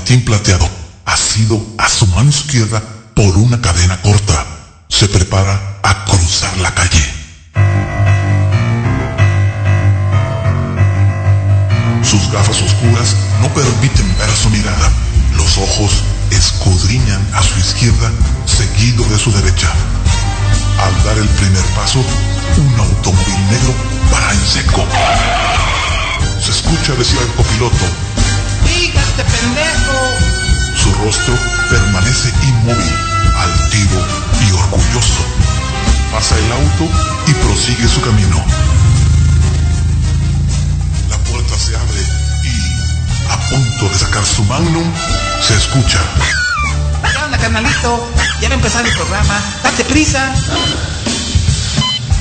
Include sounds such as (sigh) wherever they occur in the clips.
maletín plateado, asido a su mano izquierda por una cadena corta, se prepara a cruzar la calle. Sus gafas oscuras no permiten ver su mirada. Los ojos escudriñan a su izquierda, seguido de su derecha. Al dar el primer paso, un automóvil negro para en seco. Se escucha decir al copiloto, ¡Dígate, pendejo! Su rostro permanece inmóvil, altivo y orgulloso. Pasa el auto y prosigue su camino. La puerta se abre y, a punto de sacar su magnum, se escucha. ¿Qué onda, carnalito? Ya va a empezar el programa. ¡Date prisa!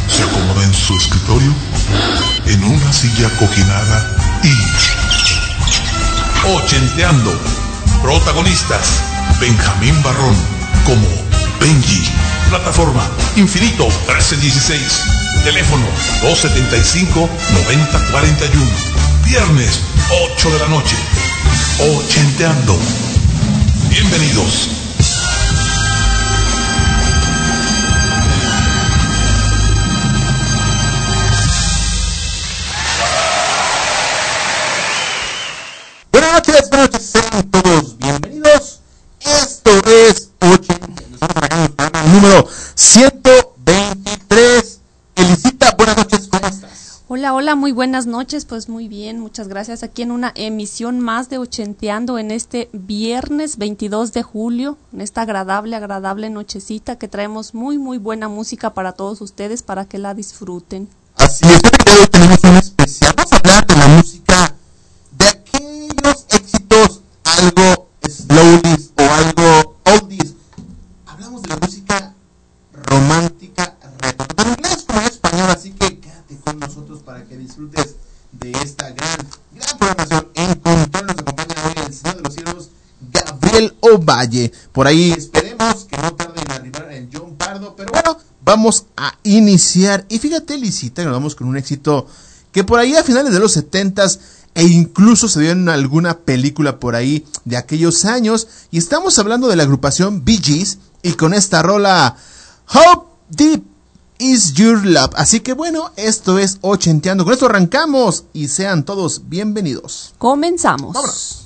Se acomoda en su escritorio, en una silla cojinada y... Ochenteando. Protagonistas. Benjamín Barrón como Benji. Plataforma Infinito 1316. Teléfono 275-9041. Viernes 8 de la noche. Ochenteando. Bienvenidos. Buenas noches, pues muy bien, muchas gracias. Aquí en una emisión más de Ochenteando en este viernes 22 de julio, en esta agradable, agradable nochecita que traemos muy, muy buena música para todos ustedes para que la disfruten. Así es, hoy tenemos un especial. Vamos a hablar de la música, de aquellos éxitos, algo slowdies o algo oldies. Hablamos de la música romántica retro, tanto en inglés como en español, así que quédate con nosotros para que disfrutes de esta gran, gran programación. En control nos acompaña hoy el Señor de los Cielos, Gabriel Ovalle. Por ahí esperemos que no tarde en arribar el John Pardo, pero bueno, vamos a iniciar. Y fíjate, Licita, nos vamos con un éxito que por ahí a finales de los 70s e incluso se vio en alguna película por ahí de aquellos años. Y estamos hablando de la agrupación Bee Gees y con esta rola How Deep Is Your Love. Así que bueno, esto es Ochenteando. Con esto arrancamos y sean todos bienvenidos. Comenzamos. Vámonos.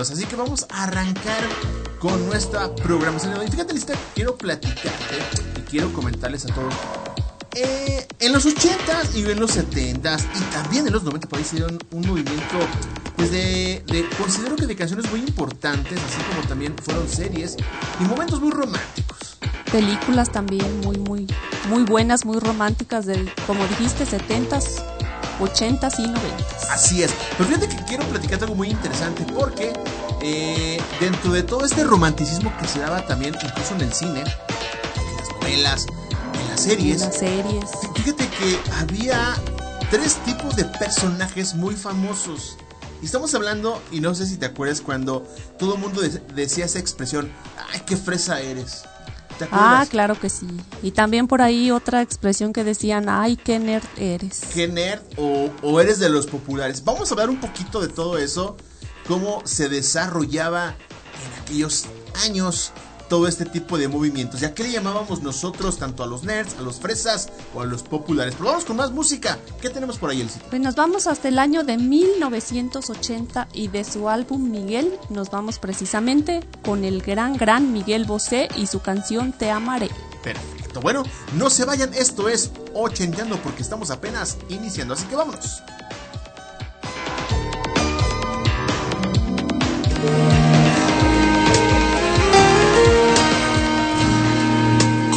Así que vamos a arrancar con nuestra programación. Fíjate, Lista, quiero platicarte y quiero comentarles a todos. Eh, en los 80s y en los 70s y también en los 90 por ahí un movimiento pues de, de- considero que de canciones muy importantes, así como también fueron series y momentos muy románticos. Películas también muy, muy, muy buenas, muy románticas del, como dijiste, 70s, 80s y 90s. Así es. Pero fíjate que quiero platicarte algo muy interesante porque eh, dentro de todo este romanticismo que se daba también incluso en el cine, en las novelas, en las series, Las series. fí- fíjate que había tres tipos de personajes muy famosos. Y estamos hablando, y no sé si te acuerdas, cuando todo el mundo de- decía esa expresión, ay, qué fresa eres. ¿Te Ah, claro que sí. Y también por ahí otra expresión que decían, ay, qué nerd eres. ¿Qué nerd o, o eres de los populares? Vamos a hablar un poquito de todo eso, cómo se desarrollaba en aquellos años todo este tipo de movimientos. ¿Y a qué le llamábamos nosotros tanto a los nerds, a los fresas o a los populares? Pero vamos con más música. ¿Qué tenemos por ahí, el sitio? Pues nos vamos hasta el año de 1980 y de su álbum Miguel nos vamos precisamente con el gran, gran Miguel Bosé y su canción Te amaré. Perfecto. Bueno, no se vayan, esto es Ochenteando porque estamos apenas iniciando, así que vámonos.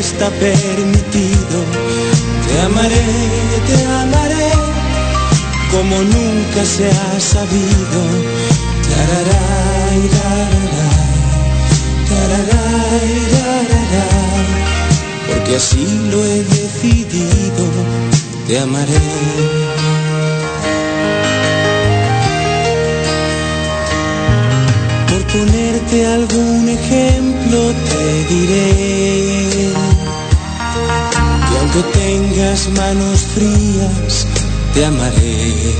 está permitido. Te amaré, te amaré, como nunca se ha sabido. Tararay, tararay, tararay, tararay, porque así lo he decidido. Te amaré. Por ponerte algún ejemplo te diré aunque tengas manos frías te amaré.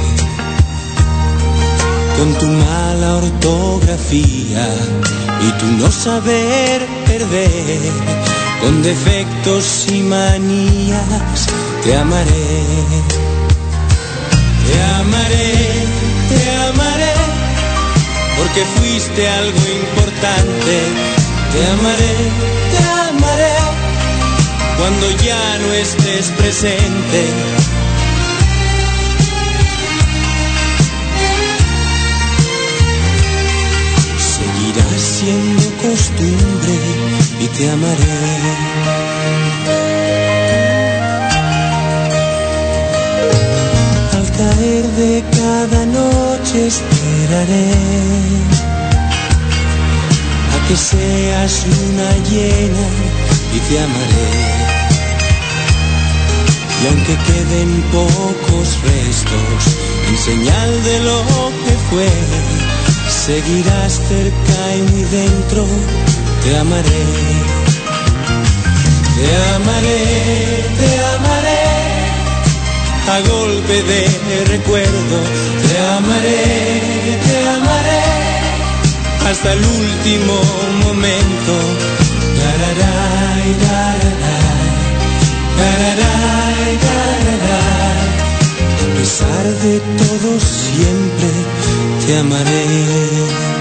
Con tu mala ortografía y tu no saber perder con defectos y manías te amaré. Te amaré te amaré porque fuiste algo importante. Te amaré, cuando ya no estés presente. Seguirás siendo costumbre y te amaré. Al caer de cada noche esperaré a que seas luna llena y te amaré. Y aunque queden pocos restos en señal de lo que fue, seguirás cerca y muy dentro, te amaré. Te amaré, te amaré a golpe de recuerdo. Te amaré, te amaré hasta el último momento. Pesar de todo siempre te amaré.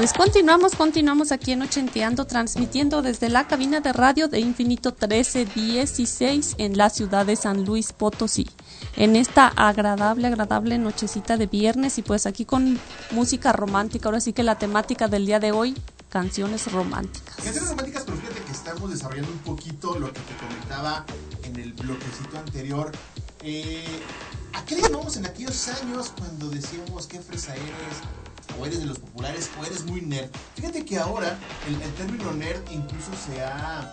Pues continuamos, continuamos aquí en Ochenteando, transmitiendo desde la cabina de radio de Infinito 1316 en la ciudad de San Luis Potosí. En esta agradable, agradable nochecita de viernes y pues aquí con música romántica. Ahora sí que la temática del día de hoy, canciones románticas. Canciones románticas, pero fíjate que estamos desarrollando un poquito lo que te comentaba en el bloquecito anterior. Eh, ¿A qué le llamamos en aquellos años cuando decíamos qué fresa eres? o eres de los populares o eres muy nerd. Fíjate que ahora el, el término nerd incluso se ha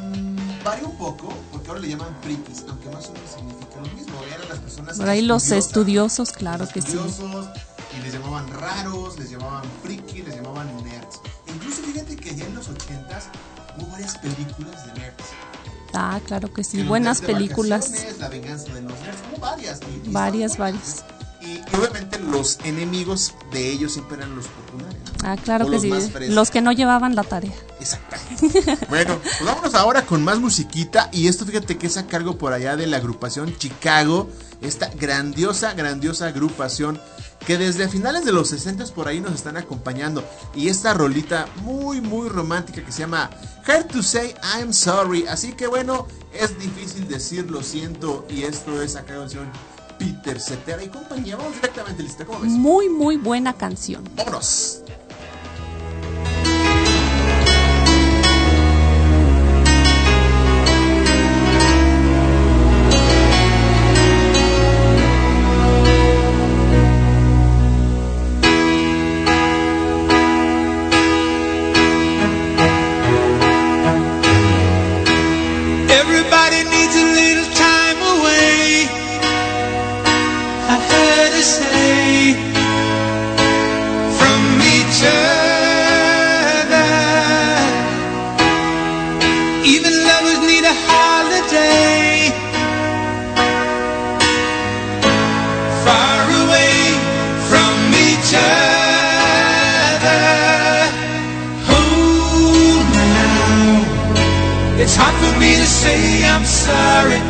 mm, varía un poco, porque ahora le llaman frikis, aunque más o menos significa lo mismo. Eran las personas Por ahí los estudiosos, claro que sí. Y les llamaban raros, les llamaban friki, les llamaban nerds. Incluso fíjate que ya en los 80s hubo varias películas de nerds. Ah, claro que sí. Buenas películas. La venganza de los nerds, hubo varias. y- y Varias. Y, y obviamente los enemigos de ellos siempre eran los populares. Ah, claro que los sí. Los que no llevaban la tarea. Exactamente. (laughs) bueno, pues vámonos ahora con más musiquita. Y esto fíjate que es a cargo por allá de la agrupación Chicago. Esta grandiosa, grandiosa agrupación que desde finales de los 60 por ahí nos están acompañando. Y esta rolita muy, muy romántica que se llama Hard to Say I'm Sorry. Así que bueno, es difícil decir lo siento. Y esto es a cargo del señor Peter Cetera y compañía. Vamos directamente, lista. ¿Cómo ves? Muy, muy buena canción. Vámonos. Sorry.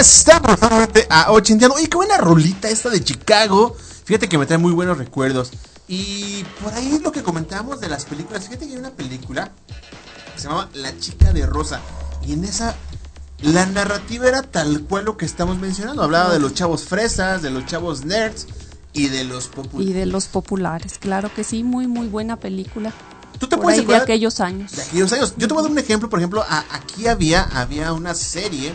Estamos nuevamente a ochenteando. Oye, qué buena rolita esta de Chicago. Fíjate que me trae muy buenos recuerdos. Y por ahí lo que comentábamos de las películas, fíjate que hay una película que se llamaba La chica de rosa. Y en esa la narrativa era tal cual lo que estamos mencionando. Hablaba de los chavos fresas, de los chavos nerds y de los Y populares. de los populares, claro que sí, muy muy buena película. ¿Tú te Por puedes ahí de aquellos años. de aquellos años? Yo te voy a dar un ejemplo, por ejemplo, a- aquí había, había una serie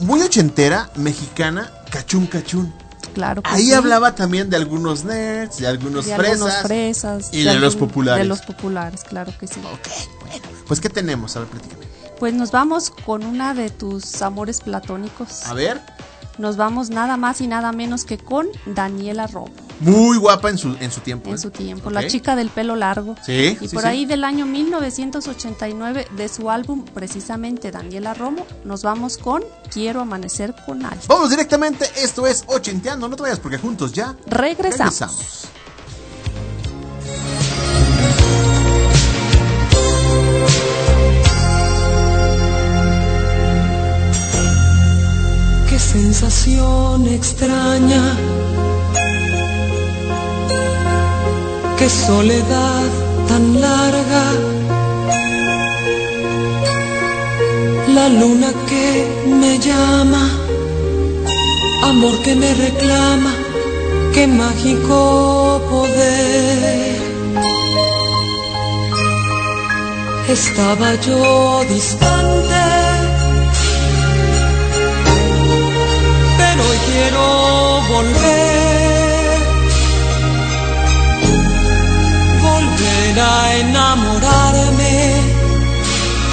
muy ochentera, mexicana, Cachún Cachún. Claro que Ahí sí. hablaba también de algunos nerds, de algunos de fresas. algunos fresas y de los populares. De los populares, claro que sí. Ok, bueno. Pues, ¿qué tenemos? A ver, platícame. Pues nos vamos con una de tus amores platónicos. A ver. Nos vamos nada más y nada menos que con Daniela Romo Muy guapa en su, en su tiempo. en ¿eh? su tiempo, Ok. la chica del pelo largo. Sí, Y sí, por sí. ahí del año 1989 de su álbum precisamente Daniela Romo, nos vamos con Quiero amanecer con alguien. Vamos directamente, esto es Ochenteando, no te vayas porque juntos ya Regresamos. regresamos. Qué sensación extraña, qué soledad tan larga. La luna que me llama, amor que me reclama, qué mágico poder. Estaba yo distante pero hoy quiero volver,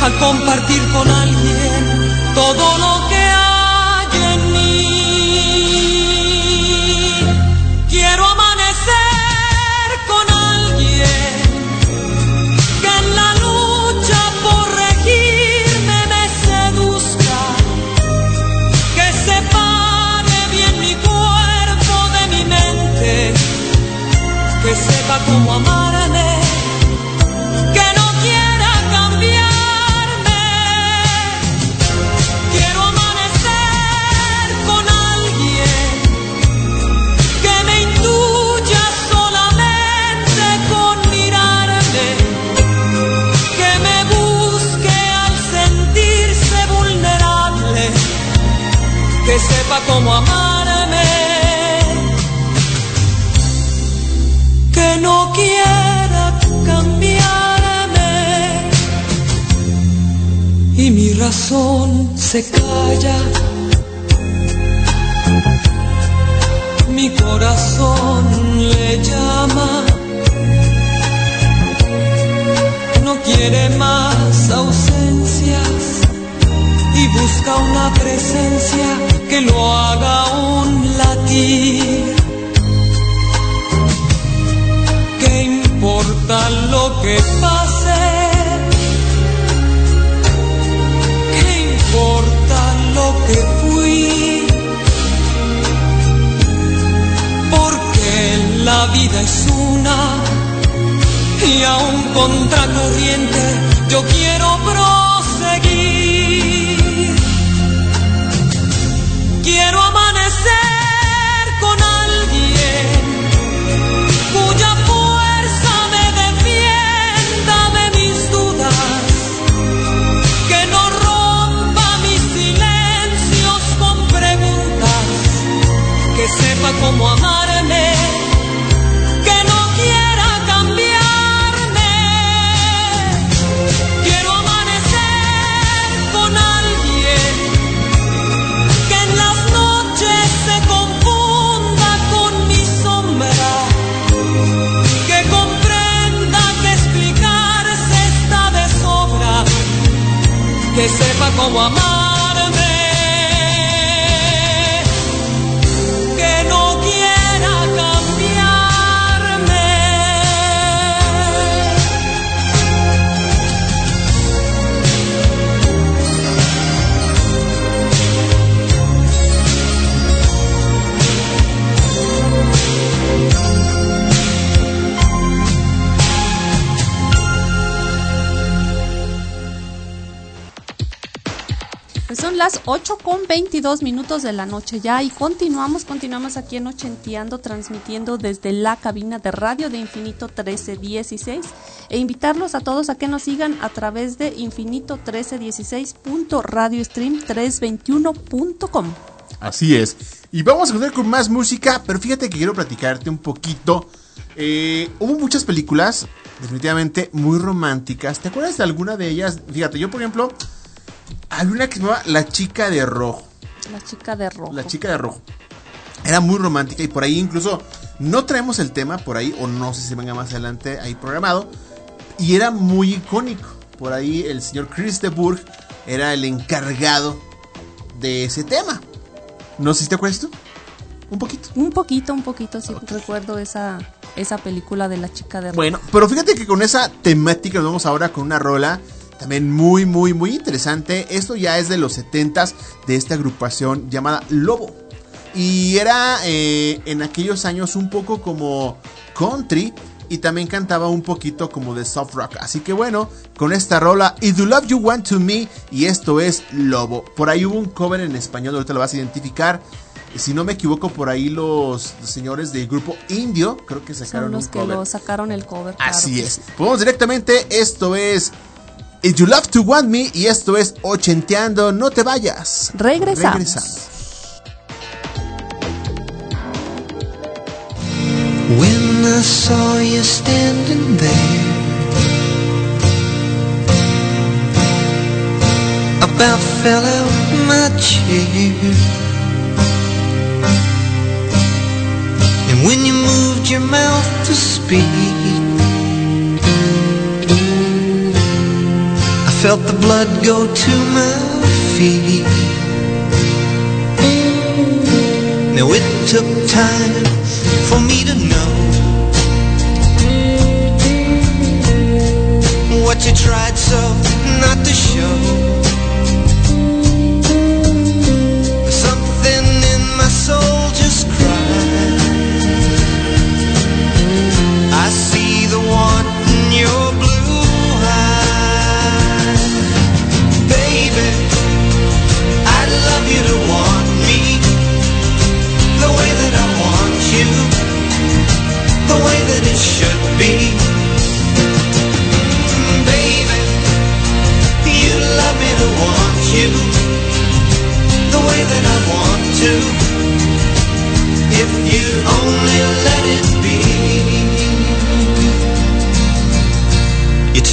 a compartir con alguien todo lo que hay en mí. Quiero amanecer con alguien que en la lucha por regirme me seduzca que separe bien mi cuerpo de mi mente, que sepa cómo amarme, cómo amarme, que no quiera cambiarme. Y mi razón se calla. Mi corazón le llama. No quiere más ausencias y busca una presencia que lo haga un latir. ¿Qué importa lo que pase? ¿Qué importa lo que fui? Porque la vida es una y aún contracorriente yo quiero proseguir. Quiero amanecer con alguien cuya fuerza me defienda de mis dudas, que no rompa mis silencios con preguntas, que sepa cómo amarme que sepa cómo 8 con 22 minutos de la noche ya y continuamos, continuamos aquí en Ochenteando, transmitiendo desde la cabina de radio de Infinito 1316 e invitarlos a todos a que nos sigan a través de infinito 1316.radiostream321.com. Así es. Y vamos a continuar con más música, pero fíjate que quiero platicarte un poquito. Eh, hubo muchas películas, definitivamente muy románticas. ¿Te acuerdas de alguna de ellas? Fíjate, yo por ejemplo, había una que se llamaba La chica de rojo. La chica de rojo. La chica de rojo. Era muy romántica y por ahí incluso no traemos el tema por ahí, o no sé si venga más adelante ahí programado. Y era muy icónico. Por ahí el señor Chris de Burgh era el encargado de ese tema. No sé si te acuerdas tú. Un poquito. Un poquito, un poquito, sí recuerdo esa, esa película de la chica de rojo. Bueno, pero fíjate que con esa temática nos vamos ahora con una rola también muy, muy, muy interesante. Esto ya es de los 70s de esta agrupación llamada Lobo. Y era eh, en aquellos años un poco como country y también cantaba un poquito como de soft rock. Así que bueno, con esta rola, If You Love You Want to Me, y esto es Lobo. Por ahí hubo un cover en español, ahorita lo vas a identificar. Si no me equivoco, por ahí los, los señores del grupo Indio, creo que sacaron Son los un que cover. lo sacaron el cover. claro Así es. Pues vamos directamente, esto es If You Love to Want Me y esto es Ochenteando, no te vayas. Regresamos. Regresamos. When I saw you standing there, about fell out my chair. And when you moved your mouth to speak, felt the blood go to my feet. Now it took time for me to know what you tried so not to show.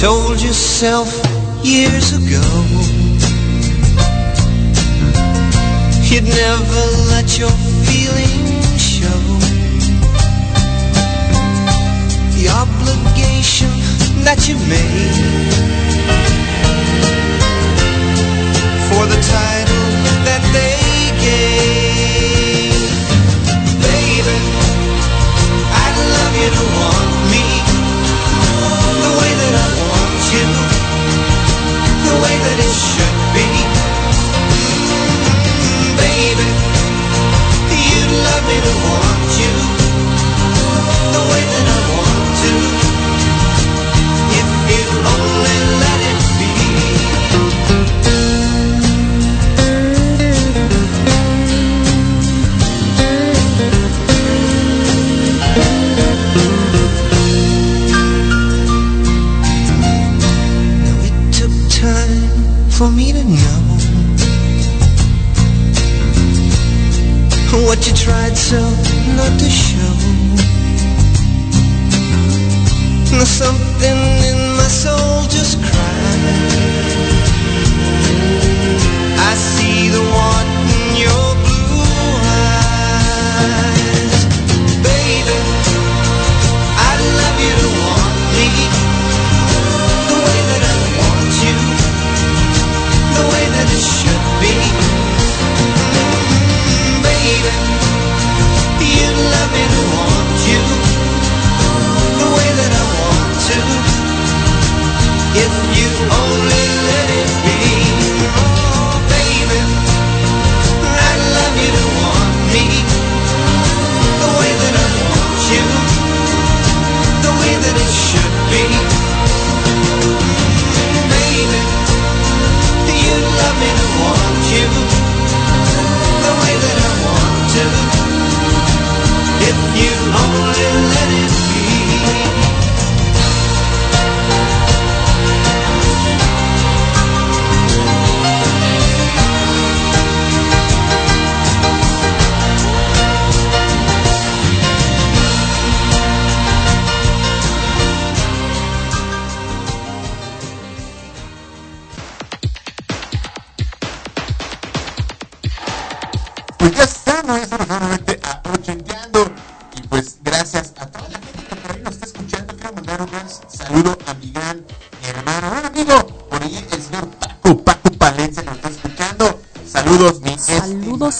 Told yourself years ago You'd never let your feelings show. The obligation that you made For the title that they gave. Baby,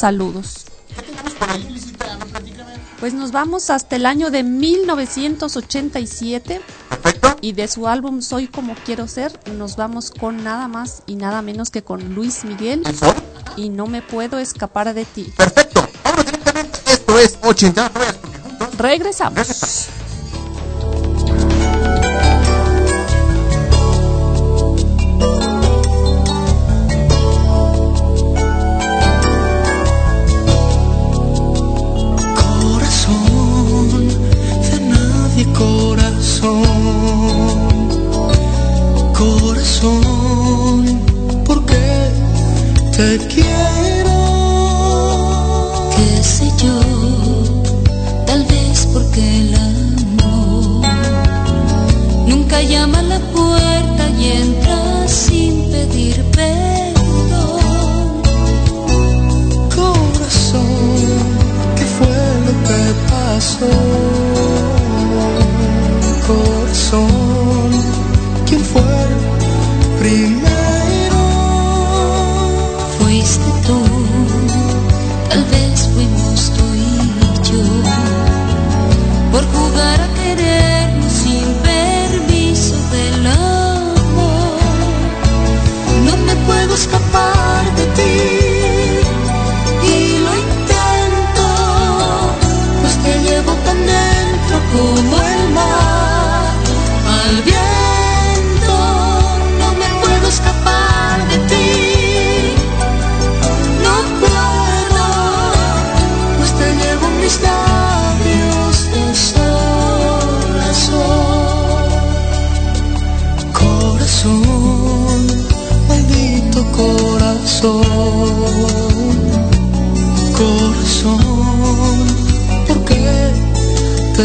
Saludos, saludos. ¿Qué tenemos por ahí, Licita? A ver, platícame. Pues nos vamos hasta el año de 1987 Perfecto. y de su álbum Soy como quiero ser nos vamos con nada más y nada menos que con Luis Miguel y No me puedo escapar de ti. Perfecto. Vámonos directamente. Esto es Ochenteando. No vayas, porque juntos Regresamos. regresamos.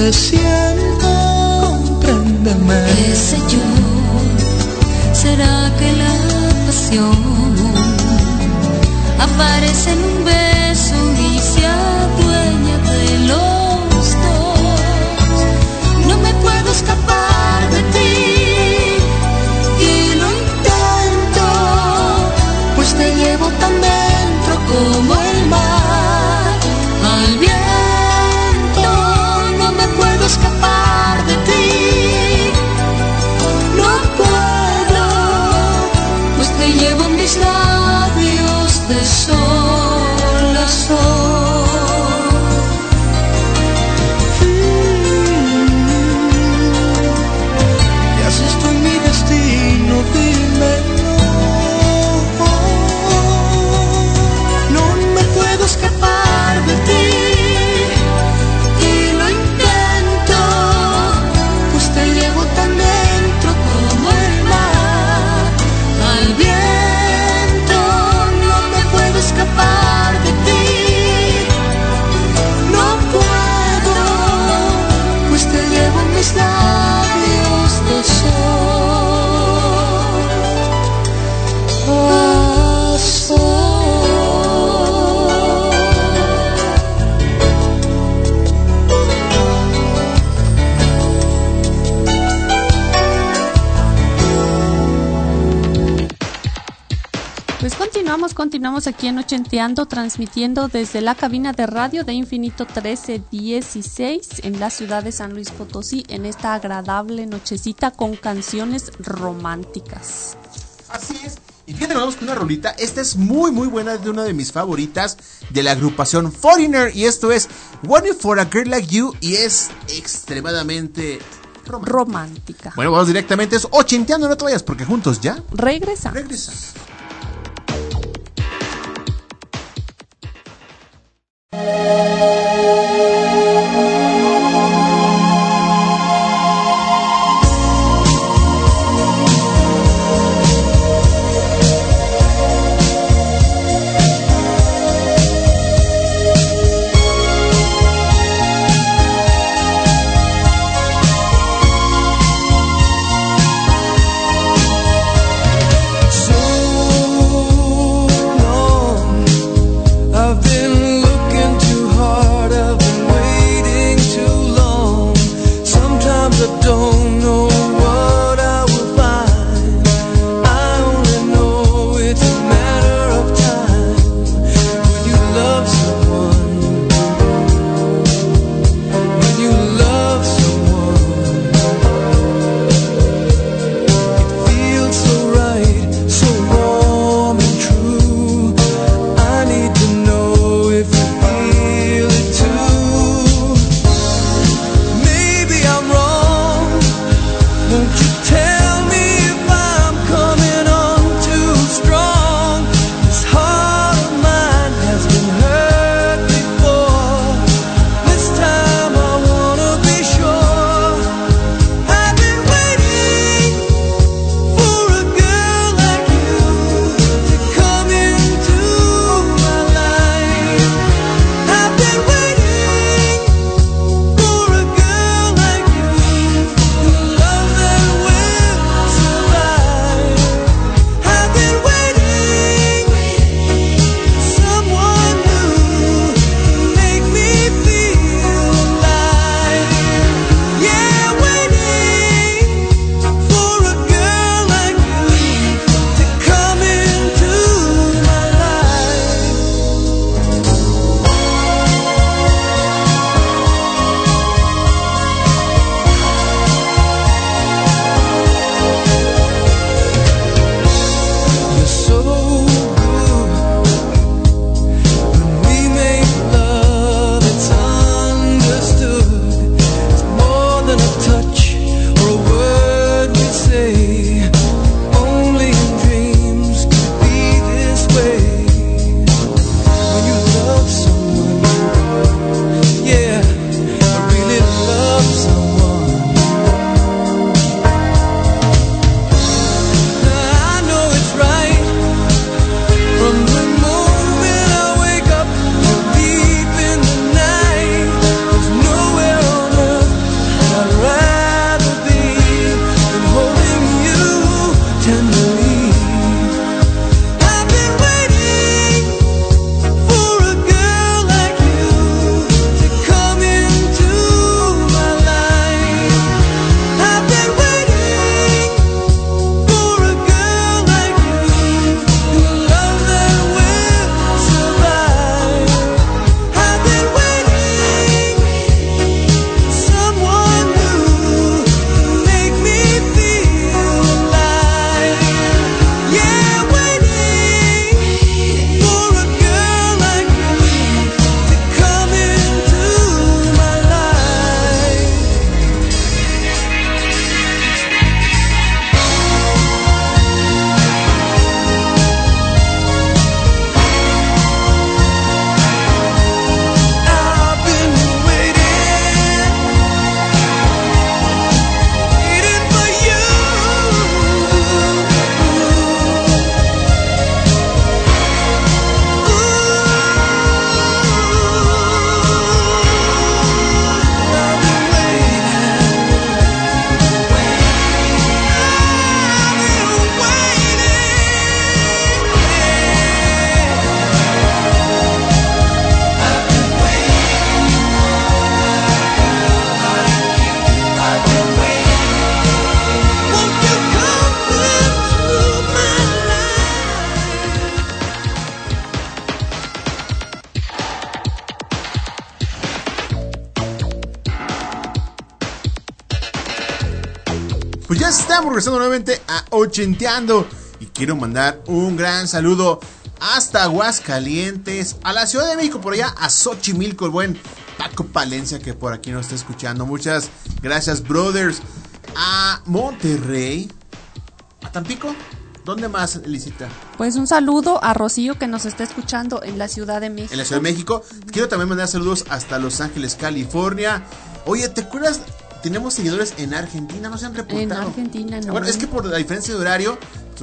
Te siento? Compréndeme. ¿Qué sé yo? ¿Será que la pasión aparece en continuamos, aquí en Ochenteando, transmitiendo desde la cabina de radio de Infinito 1316 en la ciudad de San Luis Potosí en esta agradable nochecita con canciones románticas. Así es. Y fíjate, vamos con una rolita. Esta es muy, muy buena, es de una de mis favoritas de la agrupación Foreigner. Y esto es One for a Girl Like You. Y es extremadamente romántica. Romántica. Bueno, vamos directamente. Es ochenteando, no te vayas, porque juntos ya Regresa. regresamos. Música Ochenteando. Y quiero mandar un gran saludo hasta Aguascalientes, a la Ciudad de México, por allá, a Xochimilco, el buen Paco Palencia que por aquí nos está escuchando. Muchas gracias, brothers. A Monterrey, a Tampico. ¿Dónde más, Elisita? Pues un saludo a Rocío que nos está escuchando en la Ciudad de México. En la Ciudad de México. Quiero también mandar saludos hasta Los Ángeles, California. Oye, ¿te acuerdas? Tenemos seguidores en Argentina, no se han reportado. En Argentina no. Bueno, es que por la diferencia de horario,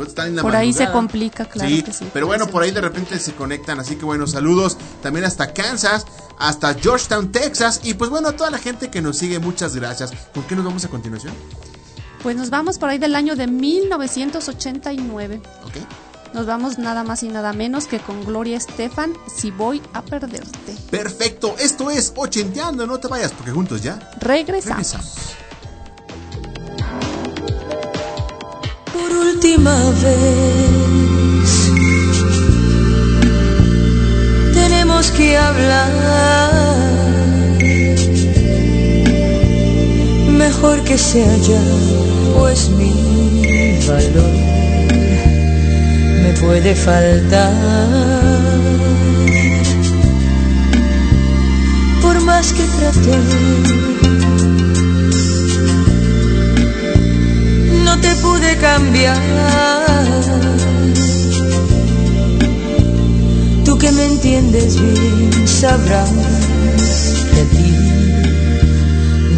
están en la Por ahí se complica, claro sí, que sí. pero bueno, por ahí de repente se conectan, así que bueno, saludos también hasta Kansas, hasta Georgetown, Texas, y pues bueno, a toda la gente que nos sigue, muchas gracias. ¿Con qué nos vamos a continuación? Pues nos vamos por ahí del año de 1989. ¿Ok? Nos vamos nada más y nada menos que con Gloria Estefan, Si voy a perderte. Perfecto, esto es Ochenteando, no te vayas, porque juntos ya Regresamos. regresamos. Última vez. Tenemos que hablar. Mejor que sea ya, pues mi valor me puede faltar. Por más que traté te pude cambiar. Tú que me entiendes bien sabrás a ti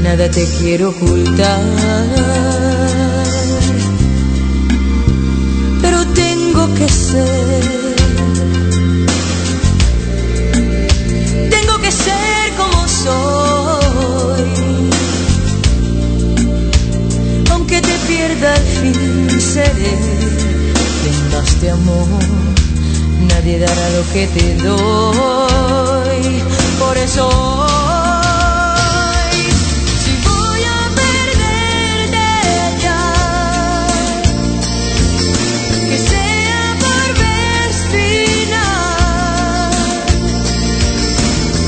nada te quiero ocultar. Pero tengo que ser. Tengo que ser como soy al fin seré quien más te amó nadie dará lo que te doy por eso hoy, si voy a perderte ya que sea por vez final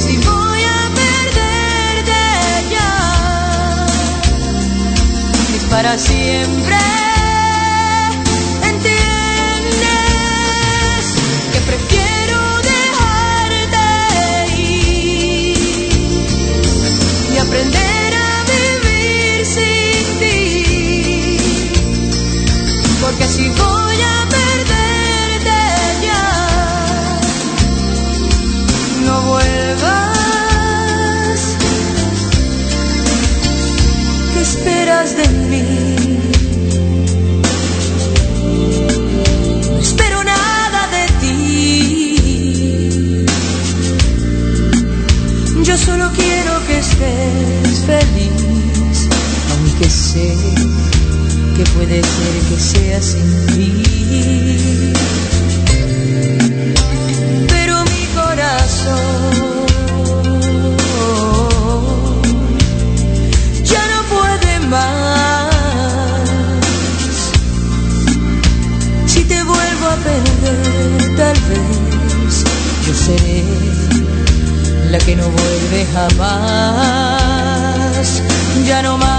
si voy a perderte ya es para siempre. Que puede ser que sea sin ti. Pero mi corazón ya no puede más. Si te vuelvo a perder, tal vez yo seré la que no vuelve jamás. Ya no más.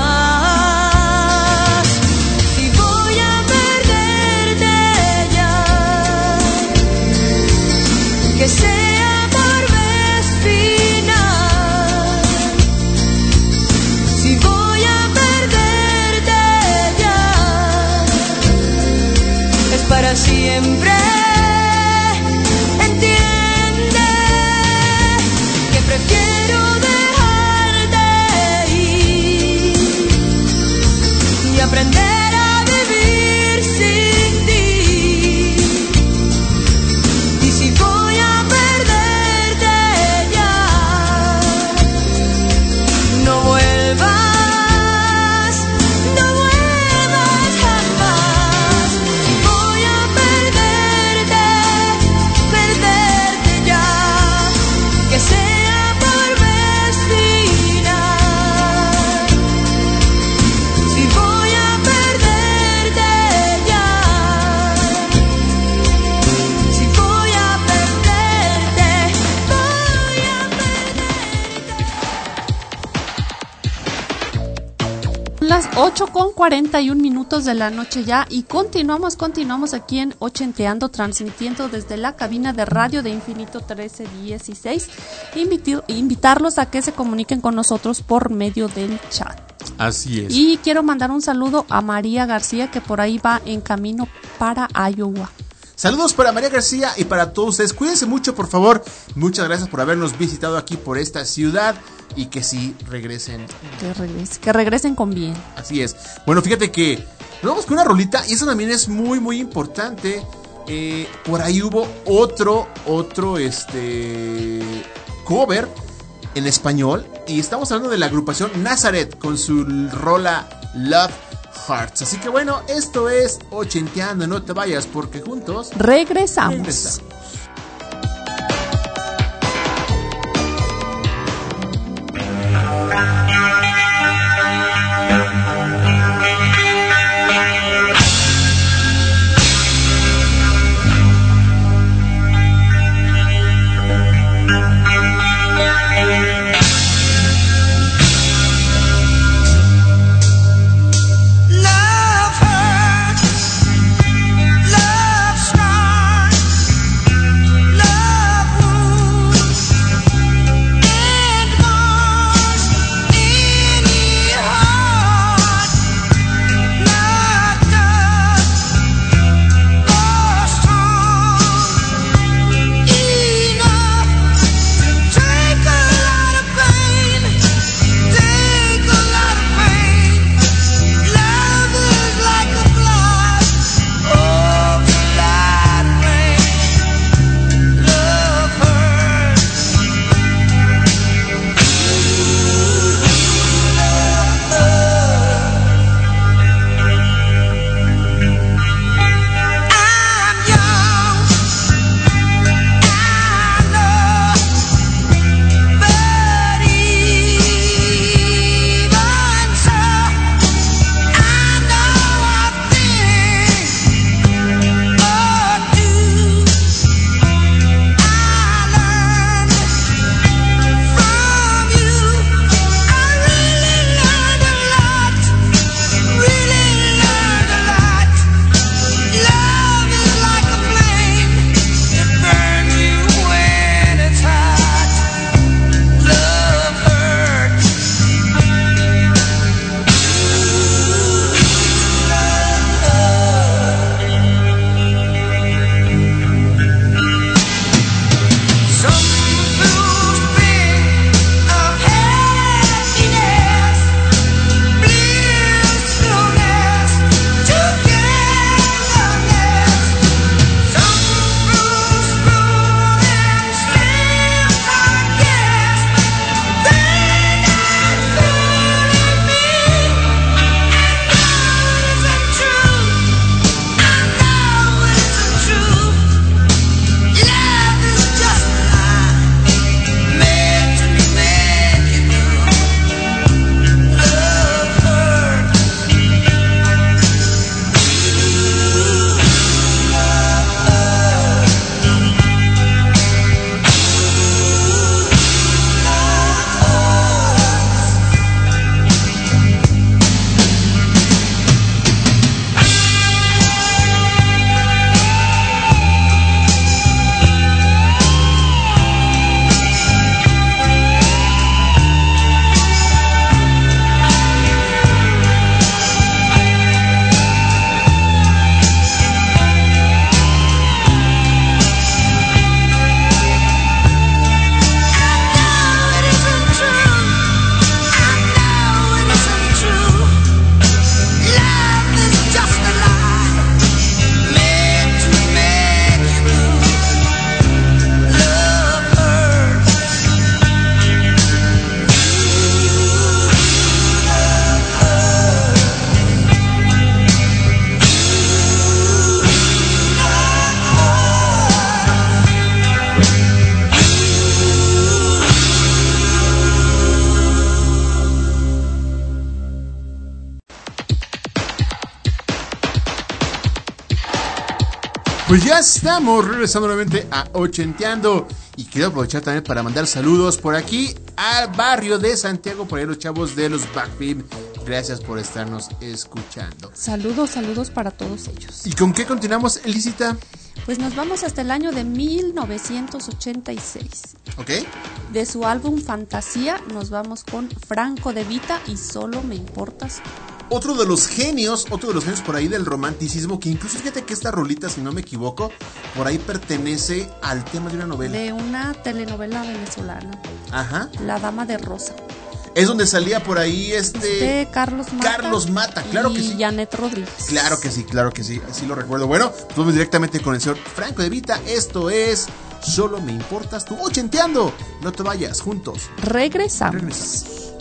41 minutos de la noche ya y continuamos, continuamos aquí en Ochenteando, transmitiendo desde la cabina de radio de Infinito 1316. Inviti- invitarlos a que se comuniquen con nosotros por medio del chat. Así es. Y quiero mandar un saludo a María García que por ahí va en camino para Iowa. Saludos para María García y para todos ustedes. Cuídense mucho, por favor. Muchas gracias por habernos visitado aquí por esta ciudad y que sí regresen. Que, regrese- que regresen con bien. Así es. Bueno, fíjate que nos vamos con una rolita y eso también es muy, muy importante. Eh, por ahí hubo otro, otro, este, cover en español y estamos hablando de la agrupación Nazareth con su rola Love Hearts. Así que bueno, esto es Ochenteando, no te vayas porque juntos Regresamos. regresamos. Pues ya estamos regresando nuevamente a Ochenteando. Y quiero aprovechar también para mandar saludos por aquí al barrio de Santiago, por ahí los chavos de los Backbeam Gracias por estarnos escuchando. Saludos, saludos para todos ellos. ¿Y con qué continuamos, Elisita? Pues nos vamos hasta el año de 1986. ¿Ok? De su álbum Fantasía nos vamos con Franco de Vita y Solo me importas. Otro de los genios, otro de los genios por ahí del romanticismo, que incluso fíjate que esta rolita, si no me equivoco, por ahí pertenece al tema de una novela. De una telenovela venezolana, Ajá. La Dama de Rosa. Es donde salía por ahí este... De Carlos Mata. Carlos Mata, claro que y sí. Janet Rodríguez. Claro que sí, claro que sí, así lo recuerdo. Bueno, pues vamos directamente con el señor Franco de Vita. Esto es Solo me importas tú. Ochenteando. No te vayas, juntos. Regresamos. Regresamos.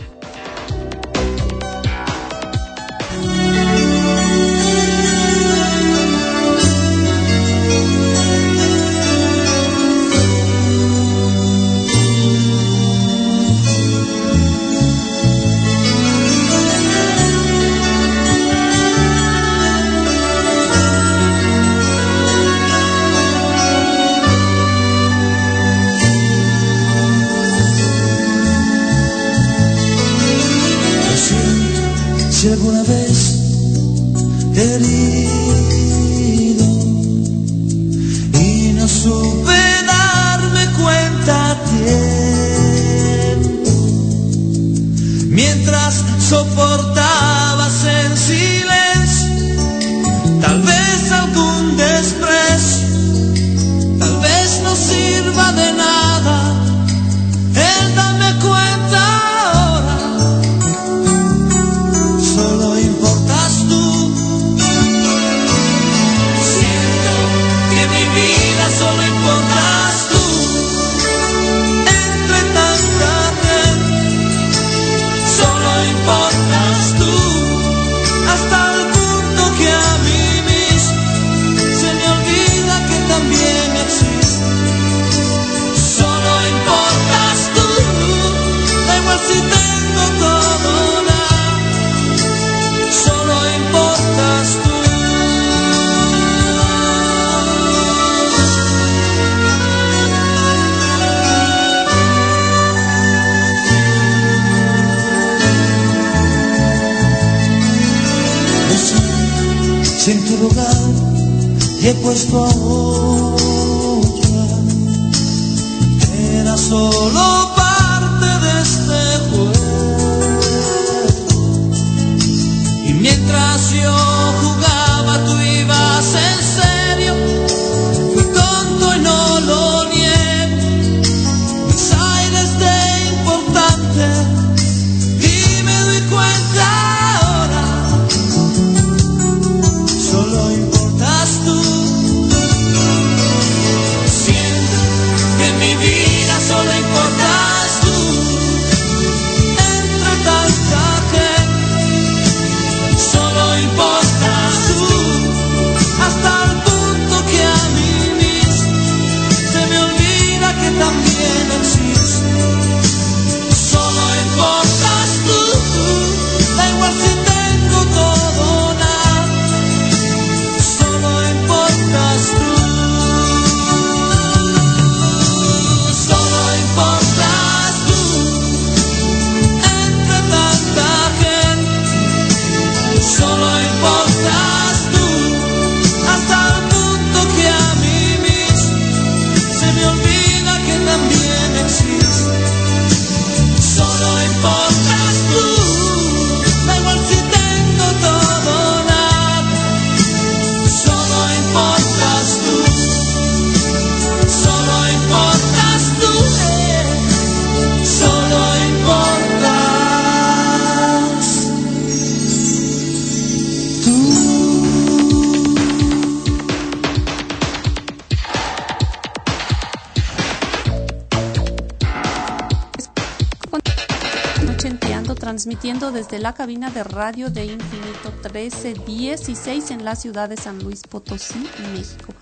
Transmitiendo desde la cabina de radio de Infinito 1316 en la ciudad de San Luis Potosí, México.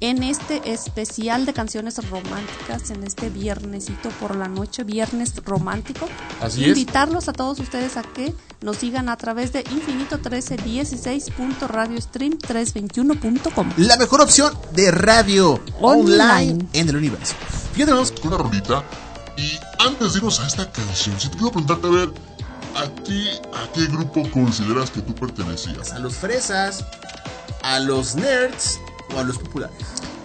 En este especial de canciones románticas, en este viernesito por la noche, viernes romántico, Así es. invitarlos a todos ustedes a que nos sigan a través de infinito 1316.radiostream321.com. La mejor opción de radio Online. online, en el universo. Fíjate, vamos una rolita. Y antes de irnos a esta canción, si te quiero preguntarte, a ver, ¿A ti, a qué grupo consideras que tú pertenecías? ¿A los fresas? ¿A los nerds? ¿O a los populares?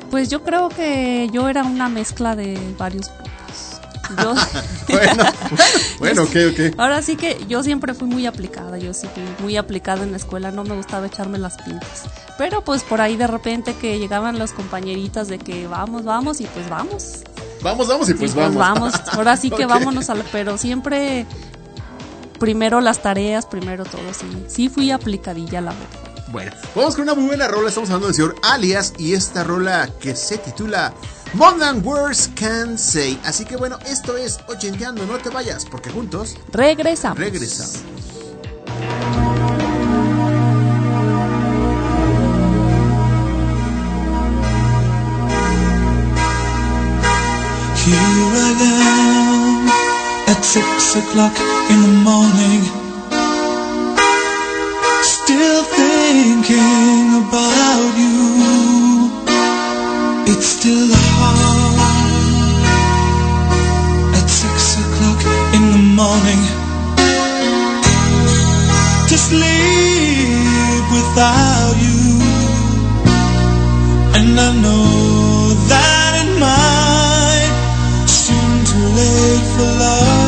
Pues yo creo que yo era una mezcla de varios grupos. Yo- (laughs) (laughs) Bueno, bueno, ok, ok. Ahora sí que yo siempre fui muy aplicada, yo sí fui muy aplicada en la escuela, no me gustaba echarme las pintas. Pero pues por ahí de repente que llegaban las compañeritas de que vamos, vamos y pues vamos. Vamos, vamos y Y pues, pues vamos. vamos. (laughs) Ahora sí que vámonos a la, pero siempre primero las tareas, primero todo, sí. Sí fui aplicadilla la verdad. Bueno, vamos con una muy buena rola. Estamos hablando del señor Alias y esta rola que se titula More Than Words Can Say. Así que bueno, esto es Ochenteando. No te vayas, porque juntos Regresamos. regresamos. At six o'clock in the morning, still thinking about you. It's still hard at six o'clock in the morning to sleep without you. And I know that it might seem too late for love.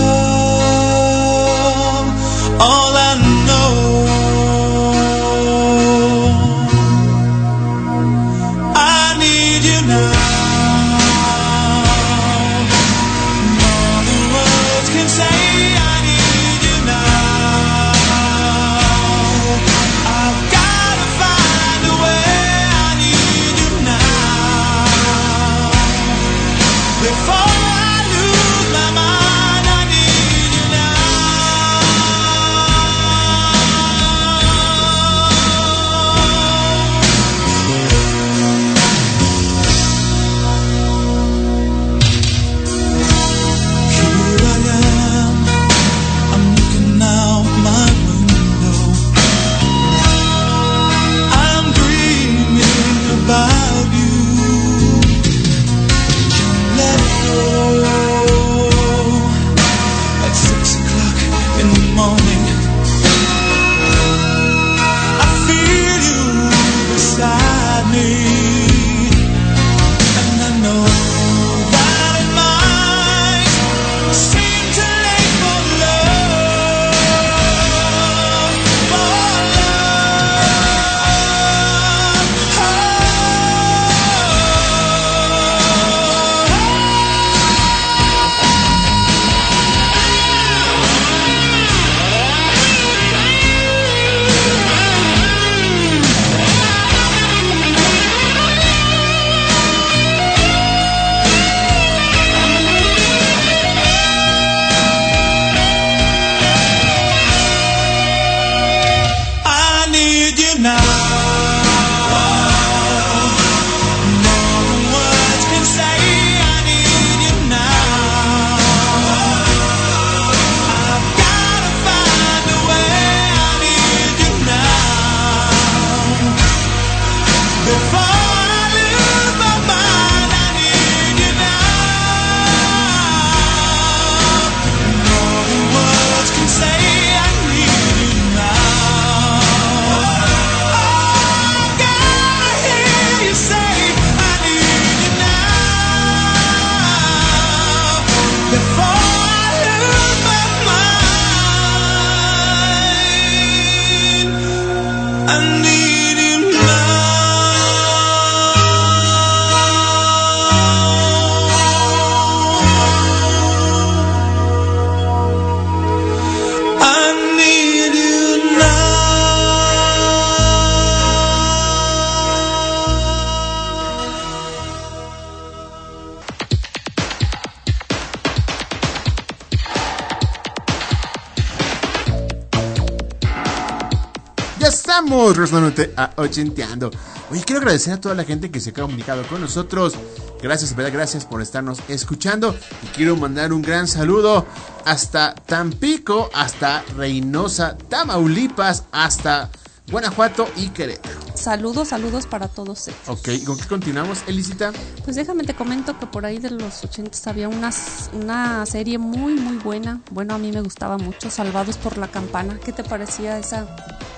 Regresando a Ochenteando. Oye, quiero agradecer a toda la gente que se ha comunicado con nosotros. Gracias, verdad, gracias por estarnos escuchando. Y quiero mandar un gran saludo hasta Tampico, hasta Reynosa, Tamaulipas, hasta Guanajuato y Querétaro. saludos, saludos para todos ellos. Ok, ¿y con qué continuamos, Elisita? Pues déjame te comento que por ahí de los 80 había una, una serie muy, muy buena. Bueno, a mí me gustaba mucho, Salvados por la Campana. ¿Qué te parecía esa?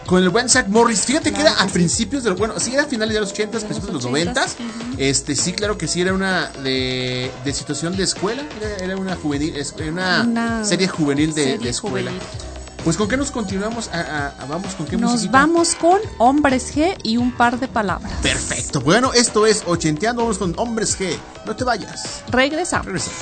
Con el buen Zach Morris. Fíjate que Claro era a que sí. principios de los. Bueno, sí, era a finales de los 80, De principios de los los 90. 80s, ujú. Este, sí, claro que sí, era una de, de situación de escuela. Era, era una juvenil, una, Una serie juvenil de, serie de escuela. juvenil. Pues con qué nos continuamos, A- a- a- vamos con qué Nos musiquita? vamos con Hombres G y un par de palabras. Perfecto. Bueno, esto es Ochenteando, vamos con Hombres G. No te vayas. Regresamos. Regresamos.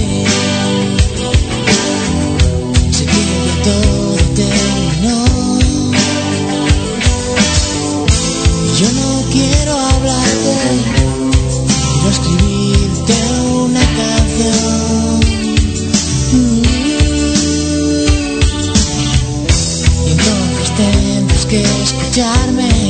escucharme.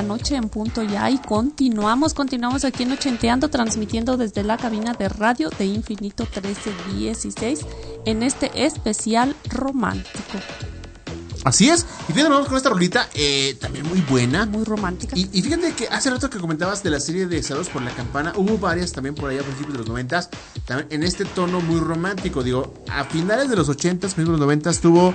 La noche en punto ya y continuamos, continuamos aquí en Ochenteando, transmitiendo desde la cabina de radio de Infinito 1316 en este especial romántico. Así es. Y fíjate, vamos con esta rolita, eh, también muy buena. Muy romántica. Y, y fíjate que hace rato que comentabas de la serie de Saludos por la Campana, hubo varias también por ahí a principios de los noventas, también en este tono muy romántico. Digo, a finales de los ochentas, principios de los noventas, tuvo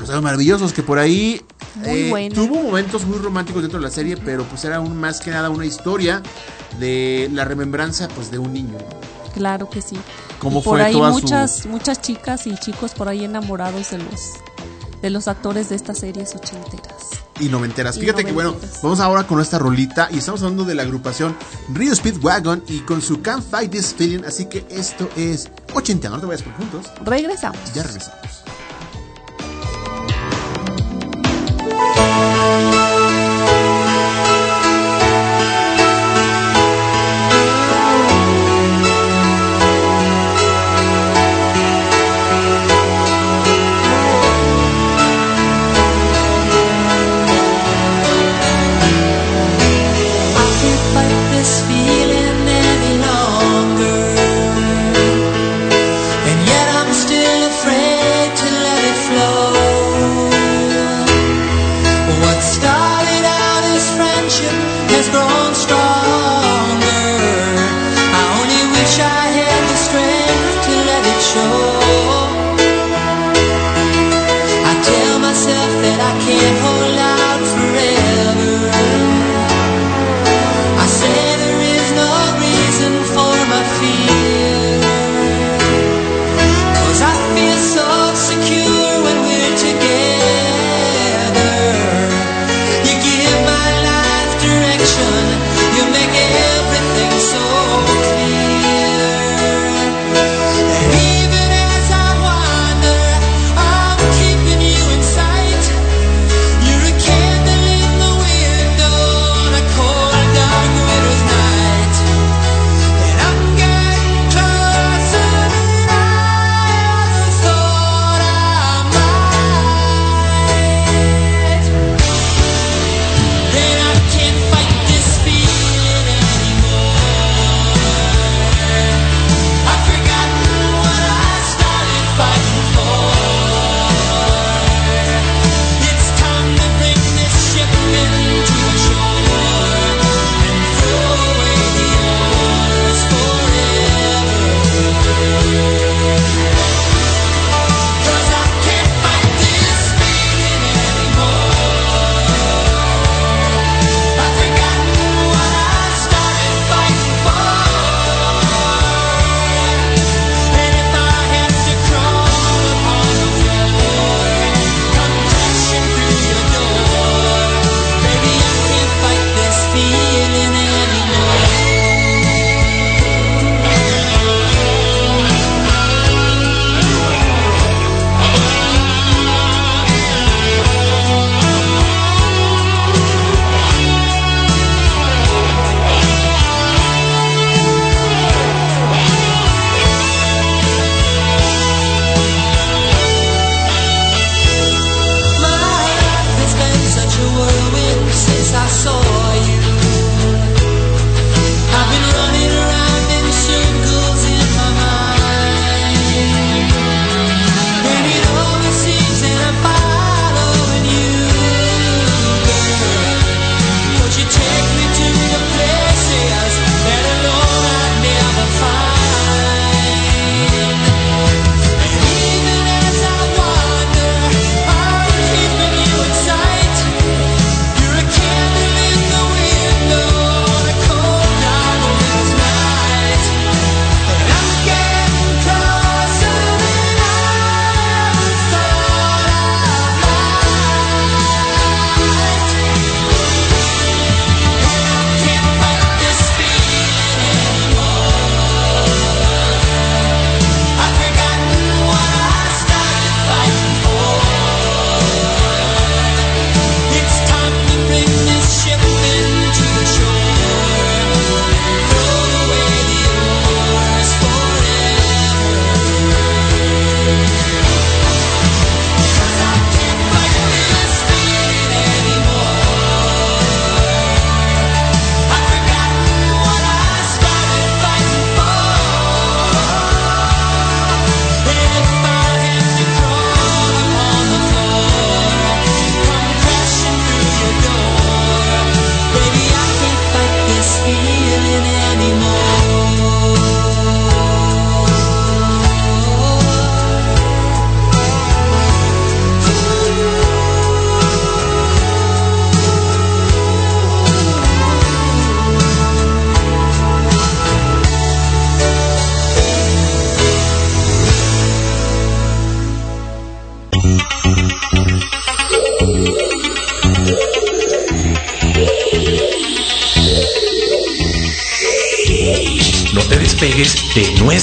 los años maravillosos que por ahí eh, Muy tuvo momentos muy románticos dentro de la serie, pero pues era aún más que nada una historia de la remembranza pues de un niño. Claro que sí. ¿Cómo y por fue ahí toda su- muchas, muchas chicas y chicos por ahí enamorados de los de los actores de estas series ochenteras. y noventeras. Y Fíjate que bueno, vamos ahora con esta rolita y estamos hablando de la agrupación Rio Speedwagon y con su Can't Fight This Feeling, así que esto es 80, no te vayas por juntos, Regresamos. ya regresamos.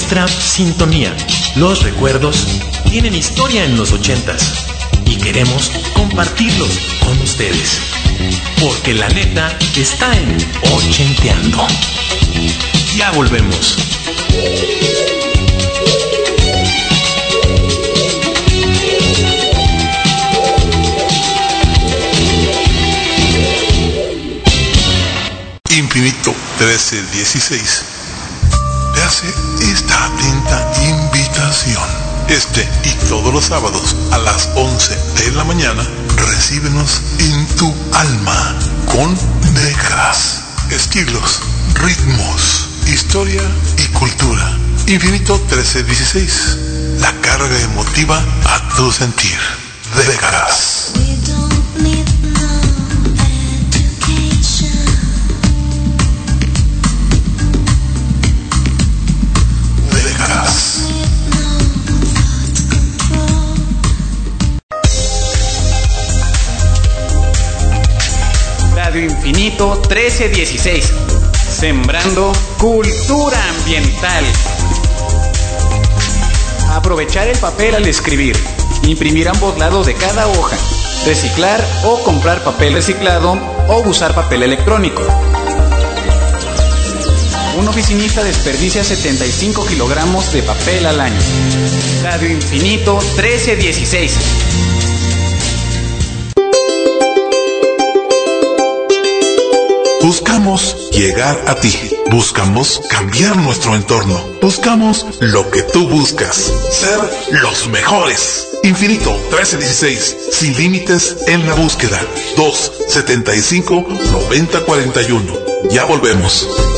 Nuestra sintonía. Los recuerdos tienen historia en los ochentas y queremos compartirlos con ustedes. Porque la neta está en Ochenteando. Ya volvemos. Infinito 1316 te hace esta atenta invitación. Este y todos los sábados a las 11 de la mañana, recíbenos en tu alma con décadas, estilos, ritmos, historia y cultura. Infinito 1316, la carga emotiva a tu sentir. Décadas. Radio Infinito 1316. Sembrando cultura ambiental. Aprovechar el papel al escribir. Imprimir ambos lados de cada hoja. Reciclar o comprar papel reciclado o usar papel electrónico. Un oficinista desperdicia 75 kilogramos de papel al año. Radio Infinito 1316. Buscamos llegar a ti. Buscamos cambiar nuestro entorno. Buscamos lo que tú buscas. Ser los mejores. Infinito 1316. Sin límites en la búsqueda. 275 9041. Ya volvemos.